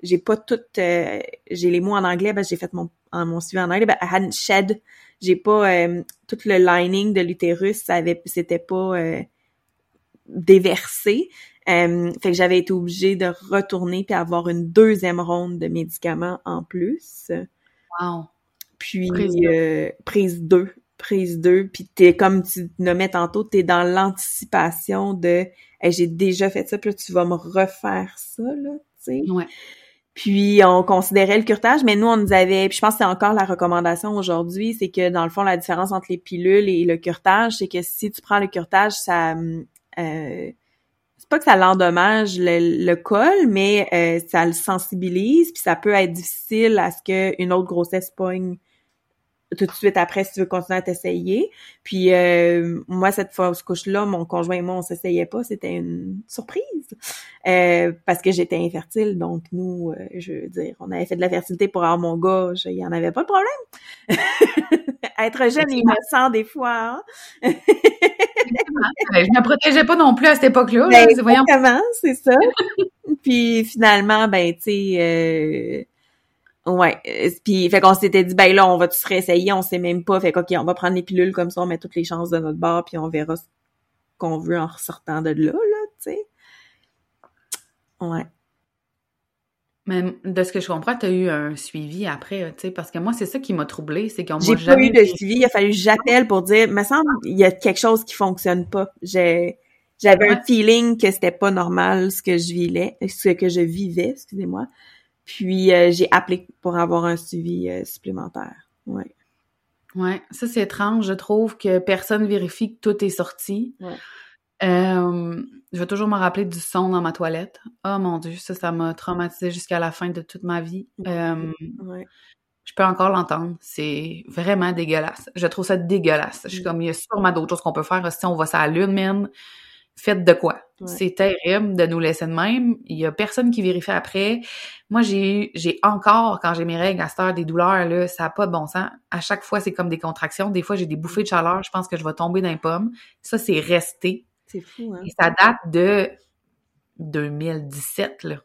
j'ai pas tout euh, j'ai les mots en anglais parce que j'ai fait mon en mon suivi en anglais ben, I hadn't shed j'ai pas euh, tout le lining de l'utérus ça avait c'était pas euh, déversé fait que j'avais été obligée de retourner puis avoir une deuxième ronde de médicaments en plus Wow. puis Prise deux. euh, prise 2 prise 2 puis t'es comme tu nommais tantôt t'es dans l'anticipation de Hey, j'ai déjà fait ça puis là, tu vas me refaire ça là tu sais Ouais. puis on considérait le curtage mais nous on nous avait puis je pense que c'est encore la recommandation aujourd'hui c'est que dans le fond la différence entre les pilules et le curtage c'est que si tu prends le curtage ça euh, c'est pas que ça l'endommage le, le col, mais euh, ça le sensibilise, puis ça peut être difficile à ce qu'une autre grossesse pogne tout de suite après si tu veux continuer à t'essayer. Puis euh, moi, cette fausse couche-là, mon conjoint et moi, on s'essayait pas, c'était une surprise. Euh, parce que j'étais infertile, donc nous, euh, je veux dire, on avait fait de la fertilité pour avoir mon gars, je- il y en avait pas de problème. Être jeune et innocent des fois, hein? Ben, je me protégeais pas non plus à cette époque-là. Ben, voyons. exactement, c'est ça. puis finalement, ben, tu sais, euh, ouais. euh, Puis, fait qu'on s'était dit, ben là, on va tout se réessayer, on sait même pas. Fait qu'ok, on va prendre les pilules comme ça, on met toutes les chances de notre bord, puis on verra ce qu'on veut en ressortant de là, là, tu sais. Ouais. Mais de ce que je comprends, tu as eu un suivi après, tu sais, parce que moi, c'est ça qui m'a troublée, c'est qu'on J'ai m'a pas jamais eu de suivi, il a fallu que j'appelle pour dire, me semble, il y a quelque chose qui fonctionne pas. J'ai, j'avais un feeling que c'était pas normal ce que je vivais, ce que je vivais, excusez-moi. Puis euh, j'ai appelé pour avoir un suivi euh, supplémentaire. Ouais. Ouais, ça c'est étrange. Je trouve que personne vérifie que tout est sorti. Ouais. Euh, je vais toujours me rappeler du son dans ma toilette. Oh mon Dieu, ça, ça m'a traumatisé jusqu'à la fin de toute ma vie. Euh, je peux encore l'entendre. C'est vraiment dégueulasse. Je trouve ça dégueulasse. Je suis mm. comme, il y a sûrement d'autres choses qu'on peut faire. Si on va ça à la lune, man, faites de quoi? C'est terrible de nous laisser de même. Il y a personne qui vérifie après. Moi, j'ai j'ai encore, quand j'ai mes règles à cette heure, des douleurs, là, ça n'a pas de bon sens. À chaque fois, c'est comme des contractions. Des fois, j'ai des bouffées de chaleur. Je pense que je vais tomber dans les pommes. Ça, c'est resté. C'est fou, hein? Et ça date de 2017, là.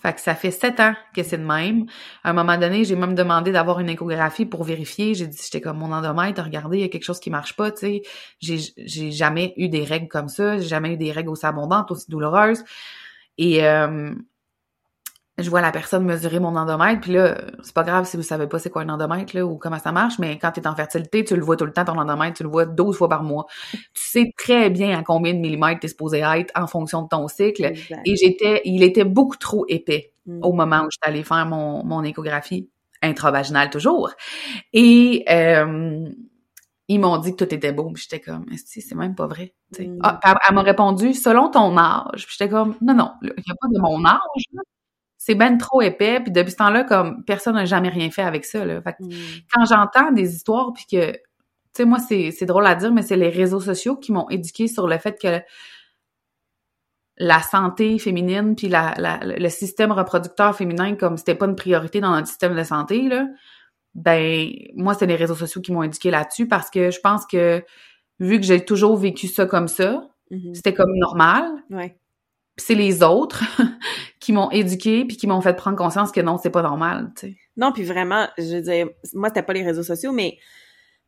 Fait que ça fait sept ans que c'est de même. À un moment donné, j'ai même demandé d'avoir une échographie pour vérifier. J'ai dit, j'étais comme mon endomètre, regardez, il y a quelque chose qui marche pas, tu sais. J'ai, j'ai jamais eu des règles comme ça. J'ai jamais eu des règles aussi abondantes, aussi douloureuses. Et euh, je vois la personne mesurer mon endomètre, puis là, c'est pas grave si vous savez pas c'est quoi un endomètre, là, ou comment ça marche, mais quand tu es en fertilité, tu le vois tout le temps, ton endomètre, tu le vois 12 fois par mois. Tu sais très bien à combien de millimètres t'es supposé être en fonction de ton cycle. Et j'étais, il était beaucoup trop épais mm. au moment où j'étais allée faire mon, mon échographie intravaginale toujours. Et euh, ils m'ont dit que tout était beau. J'étais comme, c'est même pas vrai. Mm. Ah, elle, m'a répondu, selon ton âge. J'étais comme, non, non, il n'y a pas de mon âge. C'est ben trop épais, puis depuis ce temps-là, comme personne n'a jamais rien fait avec ça. Là. Fait que, mm. Quand j'entends des histoires, puis que, tu sais, moi, c'est, drôle à dire, mais c'est les réseaux sociaux qui m'ont éduqué sur le fait que la santé féminine, puis la, le système reproducteur féminin, comme c'était pas une priorité dans notre système de santé, là, ben moi, c'est les réseaux sociaux qui m'ont éduqué là-dessus parce que je pense que vu que j'ai toujours vécu ça comme ça, mm-hmm. c'était comme normal. Ouais c'est les autres qui m'ont éduqué puis qui m'ont fait prendre conscience que non, c'est pas normal, tu sais. Non, puis vraiment, je veux dire, moi c'était pas les réseaux sociaux, mais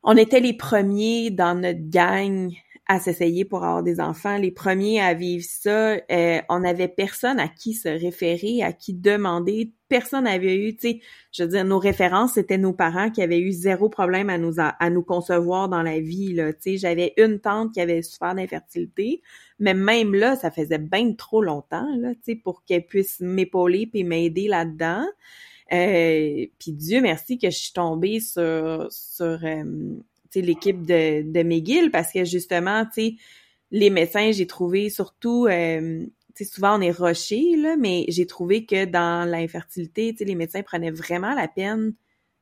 on était les premiers dans notre gang à s'essayer pour avoir des enfants, les premiers à vivre ça. Euh, on n'avait personne à qui se référer, à qui demander. Personne n'avait eu, tu sais, je veux dire, nos références, c'était nos parents qui avaient eu zéro problème à nous à, nous concevoir dans la vie. Là, tu sais, j'avais une tante qui avait souffert d'infertilité, mais même là, ça faisait bien trop longtemps, là, tu pour qu'elle puisse m'épauler puis m'aider là-dedans. Euh, puis Dieu merci que je suis tombée sur sur euh, l'équipe de, de McGill parce que justement, tu les médecins, j'ai trouvé surtout, euh, tu souvent on est roché, là, mais j'ai trouvé que dans l'infertilité, tu les médecins prenaient vraiment la peine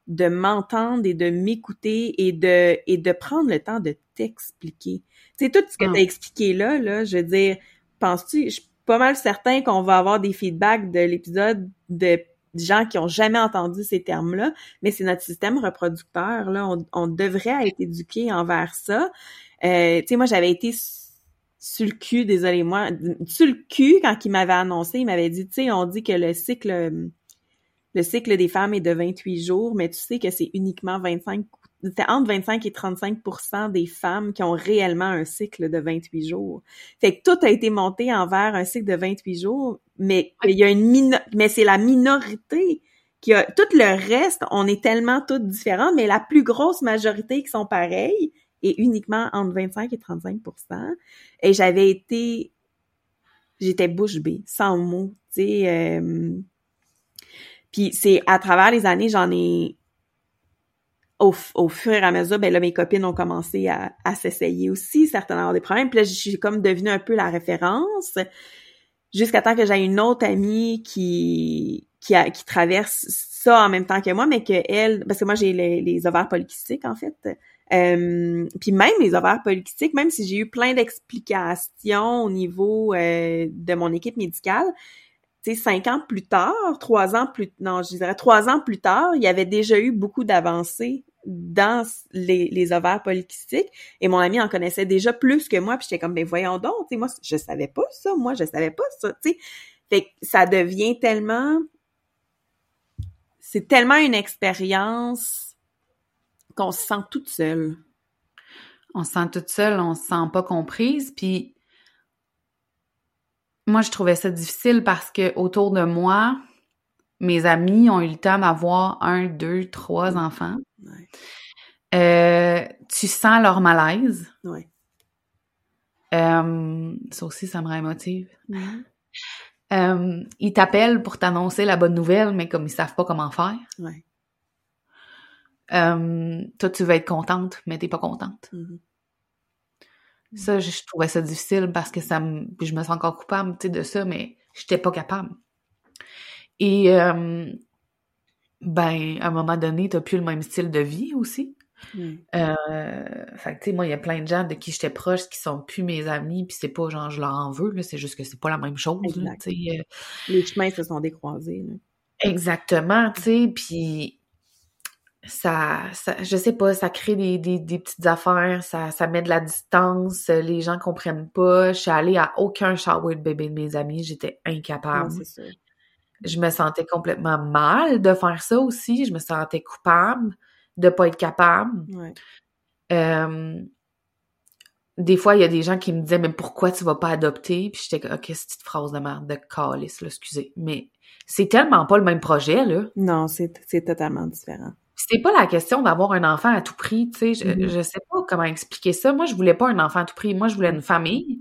de m'entendre et de m'écouter et de et de prendre le temps de t'expliquer. C'est tout ce que ah. tu as expliqué là, là, je veux dire, penses-tu, je suis pas mal certain qu'on va avoir des feedbacks de l'épisode de gens qui ont jamais entendu ces termes-là, mais c'est notre système reproducteur, là. On, devrait être éduqué envers ça. Euh, tu sais, moi, j'avais été sur le cul, désolé moi, sur le cul quand il m'avait annoncé, il m'avait dit, tu sais, on dit que le cycle le cycle des femmes est de 28 jours, mais tu sais que c'est uniquement 25 c'est entre 25 et 35% des femmes qui ont réellement un cycle de 28 jours. Fait que tout a été monté envers un cycle de 28 jours, mais il y a une mais c'est la minorité qui a tout le reste, on est tellement toutes différentes, mais la plus grosse majorité qui sont pareilles est uniquement entre 25 et 35% Et j'avais été j'étais bouche bée, sans mots, tu sais euh, puis c'est à travers les années, j'en ai au, fur et à mesure, ben là, mes copines ont commencé à, s'essayer aussi, certainement avoir des problèmes. Puis là, je suis comme devenue un peu la référence, jusqu'à temps que j'ai une autre amie qui qui, qui traverse ça en même temps que moi, mais que elle, parce que moi j'ai les, ovaires polykystiques en fait. Euh, puis même les ovaires polykystiques, même si j'ai eu plein d'explications au niveau euh, de mon équipe médicale, cinq ans plus tard, trois ans plus, non, je dirais trois ans plus tard, il y avait déjà eu beaucoup d'avancées dans les, les ovaires polykystiques et mon ami en connaissait déjà plus que moi puis j'étais comme ben voyons donc tu moi je savais pas ça moi je savais pas ça tu sais. Fait ça devient tellement c'est tellement une expérience qu'on se sent toute seule. On se sent toute seule on se sent pas comprise puis moi je trouvais ça difficile parce que autour de moi mes amis ont eu le temps d'avoir un, deux, trois enfants. Euh, tu sens leur malaise. Euh, ça aussi, ça me émotive. Mm-hmm. Euh, ils t'appellent pour t'annoncer la bonne nouvelle, mais comme ils savent pas comment faire. Ouais. toi, tu vas être contente, mais t'es pas contente. Mm-hmm. Ça, je, je trouvais ça difficile parce que ça me... Puis je me sens encore coupable, tu sais, de ça, mais j'étais pas capable. Et, euh, ben, à un moment donné, t'as plus le même style de vie aussi. Mm. Euh, fait que, tu sais, moi, il y a plein de gens de qui j'étais proche qui sont plus mes amis, puis c'est pas genre je leur en veux, là, c'est juste que c'est pas la même chose, là, euh, Les chemins se sont décroisés. là. Exactement, tu sais, puis ça, ça, je sais pas, ça crée des, des, des petites affaires, ça, ça met de la distance, les gens comprennent pas. Je suis allée à aucun shower de bébé de mes amis, j'étais incapable. sûr. je me sentais complètement mal de faire ça aussi, je me sentais coupable de pas être capable. Ouais. Euh, des fois, il y a des gens qui me disaient, mais pourquoi tu vas pas adopter? Puis j'étais comme, ok, cette petite phrase de merde, de calice, là, excusez. Mais c'est tellement pas le même projet, là. Non, c'est totalement différent. C'était pas la question d'avoir un enfant à tout prix, tu sais. Je, Mhm. je sais pas comment expliquer ça. Moi, je voulais pas un enfant à tout prix. Moi, je voulais une famille.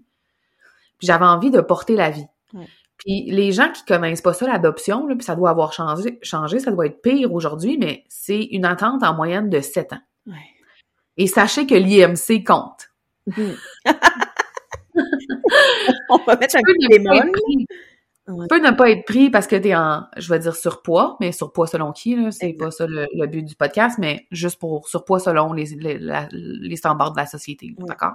Puis j'avais envie de porter la vie. Ouais. Puis les gens qui connaissent pas ça, l'adoption, puis ça doit avoir changé, changé, ça doit être pire aujourd'hui, mais c'est une attente en moyenne de 7 ans. Ouais. Et sachez que l'IMC compte. Mhm. On va mettre un Tu peux Ouais. Tu peux ne pas être pris parce que t'es en, je vais dire surpoids, mais surpoids selon qui, là, c'est pas ça le, le but du podcast, mais juste pour surpoids selon les, les, la- les standards de la société, Ouais. d'accord?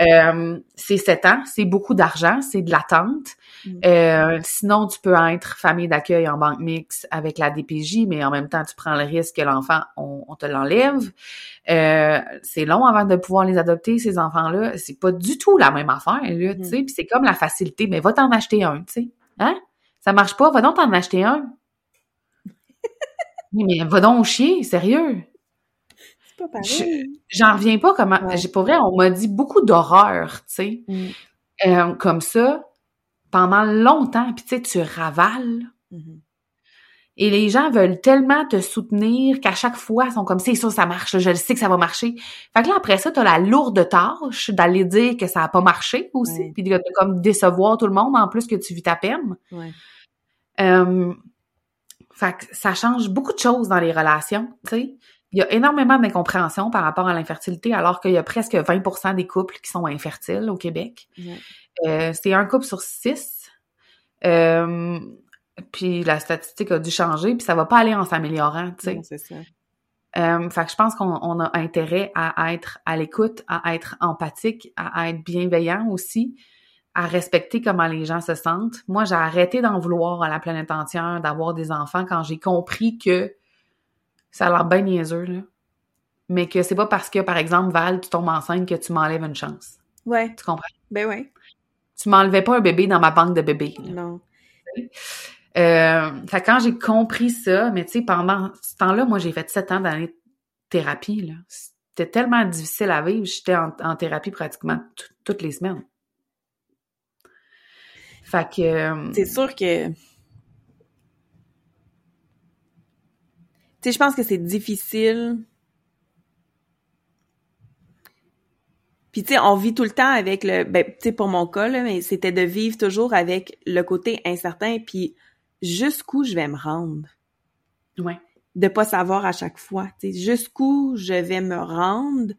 Euh, c'est 7 ans, c'est beaucoup d'argent, c'est de l'attente. Mm. Euh, sinon, tu peux être famille d'accueil en banque mixte avec la DPJ, mais en même temps, tu prends le risque que l'enfant, on, on te l'enlève. Euh, c'est long avant de pouvoir les adopter, ces enfants-là. C'est pas du tout la même affaire, là, tu Mm. sais. Puis c'est comme la facilité, mais va t'en acheter un, tu sais. Hein? Ça marche pas, va donc t'en acheter un. Mais va donc chier, sérieux. C'est pas pareil. J'en reviens pas comment. Ouais. Pas vrai, on m'a dit beaucoup d'horreur, tu sais. Mm. Euh, comme ça pendant longtemps, puis tu sais, tu ravales. Mhm. Et les gens veulent tellement te soutenir qu'à chaque fois, ils sont comme, c'est sûr, ça marche, je le sais que ça va marcher. Fait que là, après ça, t'as la lourde tâche d'aller dire que ça a pas marché aussi, puis de, comme décevoir tout le monde, en plus que tu vis ta peine. Euh, fait que ça change beaucoup de choses dans les relations, tu sais. Il y a énormément d'incompréhension par rapport à l'infertilité, alors qu'il y a presque 20% des couples qui sont infertiles au Québec. Euh, c'est un couple sur six. Euh, puis la statistique a dû changer, puis ça va pas aller en s'améliorant, tu sais. C'est ça. Euh, fait que je pense qu'on on a intérêt à être à l'écoute, à être empathique, à être bienveillant aussi, à respecter comment les gens se sentent. Moi, j'ai arrêté d'en vouloir à la planète entière d'avoir des enfants quand j'ai compris que ça a l'air bien niaiseux, là. Mais que c'est pas parce que, par exemple, Val, tu tombes enceinte que tu m'enlèves une chance. Ouais. Tu comprends? Ben ouais. Tu m'enlevais pas un bébé dans ma banque de bébés. là. Non. Euh, fait quand j'ai compris ça, mais tu sais, pendant ce temps-là, moi, j'ai fait sept ans d'année de thérapie, là. C'était tellement difficile à vivre, j'étais en, thérapie pratiquement tout- toutes les semaines. Fait que... euh, C'est sûr que. Tu sais, je pense que c'est difficile. Puis tu sais, on vit tout le temps avec le, ben tu sais pour mon cas là, mais c'était de vivre toujours avec le côté incertain, puis jusqu'où je vais me rendre, ouais. de pas savoir à chaque fois, tu sais, jusqu'où je vais me rendre,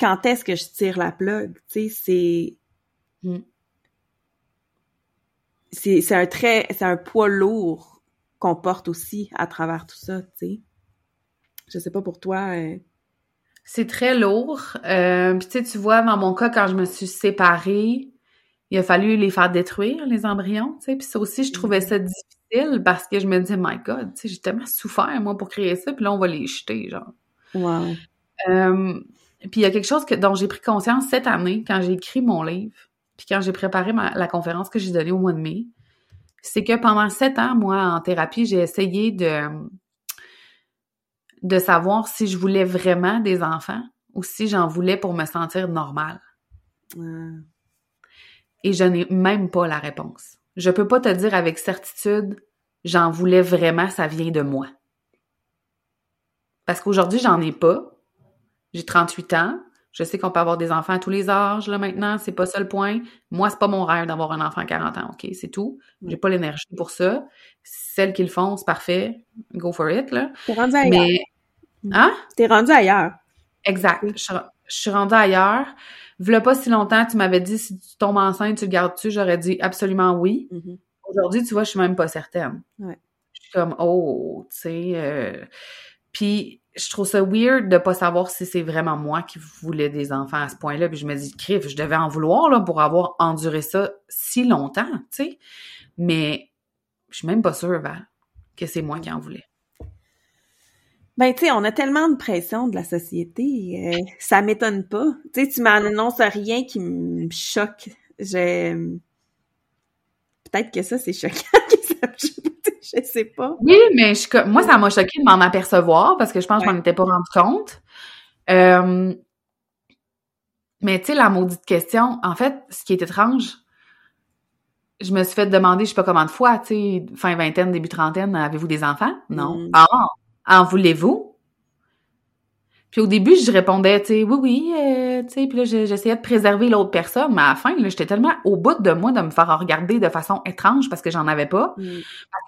quand est-ce que je tire la plug, tu sais, c'est Mm. c'est c'est un très c'est un poids lourd qu'on porte aussi à travers tout ça, tu sais. Je sais pas pour toi. euh, C'est très lourd. Euh, Puis tu sais, tu vois, dans mon cas, quand je me suis séparée, il a fallu les faire détruire, les embryons, tu sais. Puis ça aussi, je trouvais ça difficile parce que je me disais, my God, tu sais, j'ai tellement souffert, moi, pour créer ça, puis là, on va les jeter, genre. Wow. Euh, puis il y a quelque chose que, dont j'ai pris conscience cette année quand j'ai écrit mon livre, puis quand j'ai préparé ma- la conférence que j'ai donnée au mois de mai, c'est que pendant sept ans, moi, en thérapie, j'ai essayé de de savoir si je voulais vraiment des enfants ou si j'en voulais pour me sentir normale. Et je n'ai même pas la réponse. Je peux pas te dire avec certitude, j'en voulais vraiment, ça vient de moi. Parce qu'aujourd'hui, j'en ai pas. J'ai 38 ans. Je sais qu'on peut avoir des enfants à tous les âges, là, maintenant. C'est pas ça le point. Moi, c'est pas mon rêve d'avoir un enfant à 40 ans, OK? C'est tout. J'ai pas l'énergie pour ça. Celles qui le font, c'est parfait. Go for it, là. T'es rendu ailleurs. Mais, hein? T'es rendu ailleurs. Exact. Je, suis- je suis rendue ailleurs. V'là pas si longtemps, tu m'avais dit si tu tombes enceinte, tu le gardes-tu? J'aurais dit absolument oui. Mhm. Aujourd'hui, tu vois, je suis même pas certaine. Ouais. Je suis comme, oh, tu sais. euh, Puis je trouve ça weird de pas savoir si c'est vraiment moi qui voulais des enfants à ce point-là. Puis je me dis, crif, je devais en vouloir là, pour avoir enduré ça si longtemps, tu sais. Mais je suis même pas sûre, Val, que c'est moi qui en voulais. Ben, tu sais, on a tellement de pression de la société, euh, ça m'étonne pas. Tu sais, tu m'annonces rien qui me choque. Je... Peut-être que ça, c'est choquant que ça me choque. Je sais pas. Oui, mais je, moi, ça m'a choqué de m'en apercevoir parce que je pense que je m'en étais pas rendu compte. Euh, mais tu sais, la maudite question, en fait, ce qui est étrange, je me suis fait demander, je sais pas comment de fois, tu sais, fin vingtaine, début trentaine, avez-vous des enfants? Non. Mm. Ah, en voulez-vous? Puis au début, je répondais, tu sais, oui, oui, euh, tu sais, puis là, je- j'essayais de préserver l'autre personne, mais à la fin, là, j'étais tellement au bout de moi de me faire regarder de façon étrange parce que j'en avais pas Mm.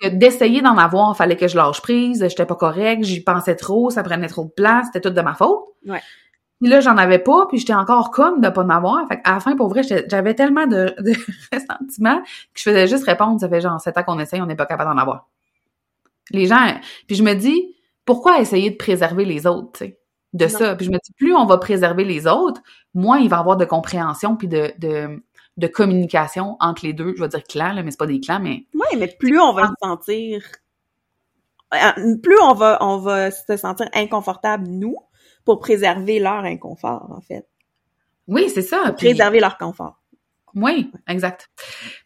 que d'essayer d'en avoir, fallait que je lâche prise, j'étais pas correcte, j'y pensais trop, ça prenait trop de place, c'était tout de ma faute. Ouais. Puis là, j'en avais pas, puis j'étais encore comme de pas en avoir. Fait à la fin, pour vrai, j'avais tellement de, de ressentiments que je faisais juste répondre, ça fait genre sept ans qu'on essaye, on n'est pas capable d'en avoir. Les gens, puis je me dis, pourquoi essayer de préserver les autres, tu sais, de Non. ça? Puis je me dis, plus on va préserver les autres, moins il va y avoir de compréhension puis de, de, de communication entre les deux. Je vais dire clans, là, mais c'est pas des clans, mais Ouais, mais plus on va se sentir, euh, plus on va, on va se sentir inconfortable nous pour préserver leur inconfort en fait, oui, c'est ça. Puis- préserver leur confort. Oui, exact.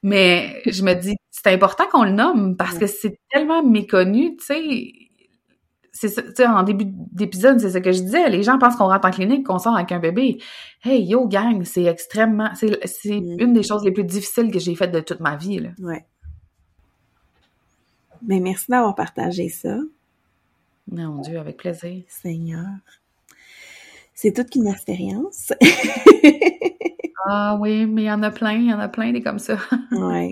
Mais je me dis, c'est important qu'on le nomme parce que c'est tellement méconnu, tu sais. C'est ça, tu sais, en début d'épisode, c'est ce que je disais. Les gens pensent qu'on rentre en clinique, qu'on sort avec un bébé. Hey, yo, gang, c'est extrêmement, c'est, c'est Mm. une des choses les plus difficiles que j'ai faites de toute ma vie, là. Ouais. Mais merci d'avoir partagé ça, Mon Dieu, avec plaisir. Seigneur. C'est toute une expérience. Ah oui, mais il y en a plein, il y en a plein des comme ça. ouais.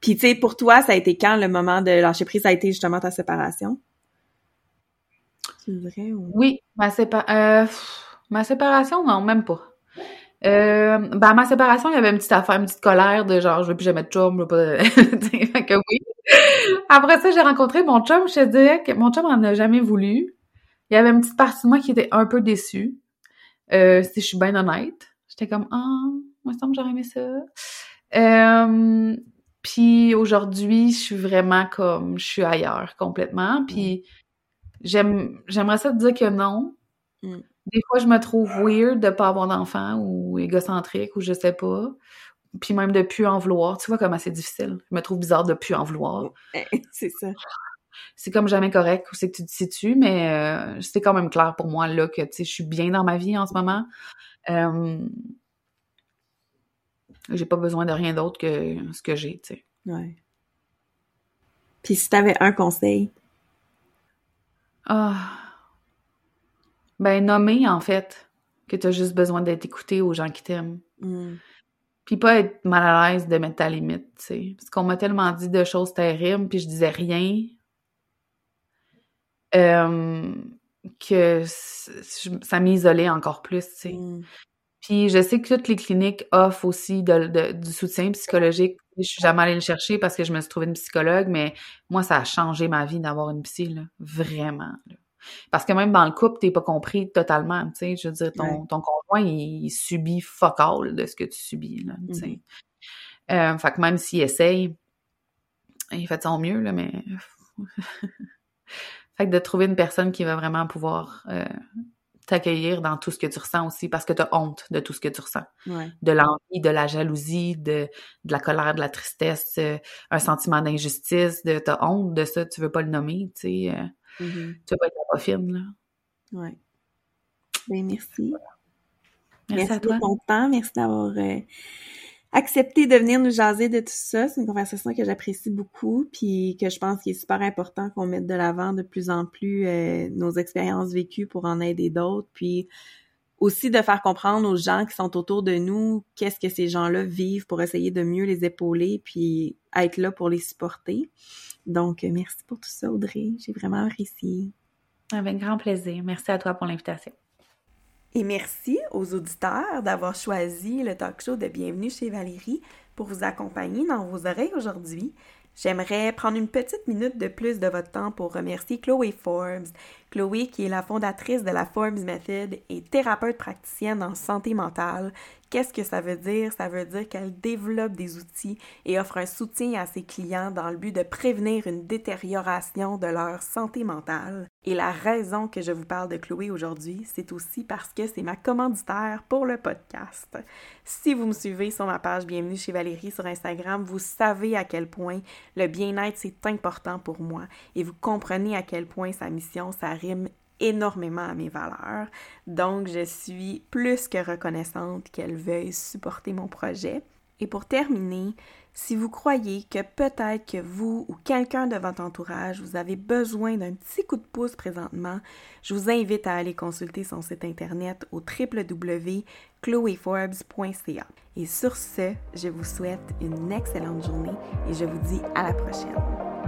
Puis tu sais, pour toi, ça a été quand le moment de lâcher prise? Ça a été justement ta séparation? Tu dirais ou... Oui, ma, sépa- euh, pff, ma séparation, non, même pas. Euh, ben, à ma séparation, il y avait une petite affaire, une petite colère de genre, je veux plus jamais de chum, je veux pas... fait que oui. Après ça, j'ai rencontré mon chum, je te dirais que mon chum en a jamais voulu. Il y avait une petite partie de moi qui était un peu déçue. Euh, si je suis bien honnête. J'étais comme, ah, moi, ça me j'aurais aimé ça. Euh, puis aujourd'hui, je suis vraiment comme, je suis ailleurs complètement. Puis j'aime, j'aimerais ça te dire que non. Mm. Des fois, je me trouve weird de pas avoir d'enfant ou égocentrique ou je sais pas. Puis même de plus en vouloir. Tu vois comment c'est difficile. Je me trouve bizarre de plus en vouloir. c'est ça. C'est comme jamais correct où c'est que tu te situes, mais euh, c'est quand même clair pour moi là que tu sais, je suis bien dans ma vie en ce moment. Euh, j'ai pas besoin de rien d'autre que ce que j'ai, tu sais. Ouais. Puis si t'avais un conseil, Ah. Ben, nommer, en fait, que t'as juste besoin d'être écouté aux gens qui t'aiment. hmm, Puis pas être mal à l'aise de mettre ta limite, tu sais. Parce qu'on m'a tellement dit de choses terribles, puis je disais rien. euh, que ça m'isolait encore plus, tu sais. hmm, Puis je sais que toutes les cliniques offrent aussi de- de- du soutien psychologique. Je suis jamais allée le chercher parce que je me suis trouvée une psychologue, mais moi, ça a changé ma vie d'avoir une psy, là. Vraiment. là. Parce que même dans le couple, t'es pas compris totalement, tu sais. Je veux dire, ton, Ouais. ton conjoint, il, il subit fuck all de ce que tu subis, là, tu sais. Mhm. Euh, fait que même s'il essaye, il fait de son mieux, là, mais... fait que de trouver une personne qui va vraiment pouvoir euh, t'accueillir dans tout ce que tu ressens aussi, parce que t'as honte de tout ce que tu ressens ouais. de l'envie, de la jalousie, de, de la colère, de la tristesse, euh, un sentiment d'injustice, de t'as honte de ça, tu veux pas le nommer, tu sais, euh, mhm, tu veux pas être la fine, là. ouais. Ben merci. Merci, à toi. de ton temps. Merci d'avoir euh, accepté de venir nous jaser de tout ça. C'est une conversation que j'apprécie beaucoup, puis que je pense qu'il est super important qu'on mette de l'avant de plus en plus euh, nos expériences vécues pour en aider d'autres, puis aussi de faire comprendre aux gens qui sont autour de nous qu'est-ce que ces gens-là vivent pour essayer de mieux les épauler, puis être là pour les supporter. Donc, merci pour tout ça, Audrey. J'ai vraiment apprécié. Avec grand plaisir. Merci à toi pour l'invitation. Et merci aux auditeurs d'avoir choisi le talk show de Bienvenue chez Valérie pour vous accompagner dans vos oreilles aujourd'hui. J'aimerais prendre une petite minute de plus de votre temps pour remercier Chloé Forbes. Chloé, qui est la fondatrice de la Forbes Method et thérapeute praticienne en santé mentale, Qu'est-ce que ça veut dire? Ça veut dire qu'elle développe des outils et offre un soutien à ses clients dans le but de prévenir une détérioration de leur santé mentale. Et la raison que je vous parle de Chloé aujourd'hui, c'est aussi parce que c'est ma commanditaire pour le podcast. Si vous me suivez sur ma page Bienvenue chez Valérie sur Instagram, vous savez à quel point le bien-être c'est important pour moi et vous comprenez à quel point sa mission, ça rime énormément à mes valeurs. Donc, je suis plus que reconnaissante qu'elle veuille supporter mon projet. Et pour terminer, si vous croyez que peut-être que vous ou quelqu'un de votre entourage, vous avez besoin d'un petit coup de pouce présentement, je vous invite à aller consulter son site internet au www.chloeforbes.ca. Et sur ce, je vous souhaite une excellente journée et je vous dis à la prochaine.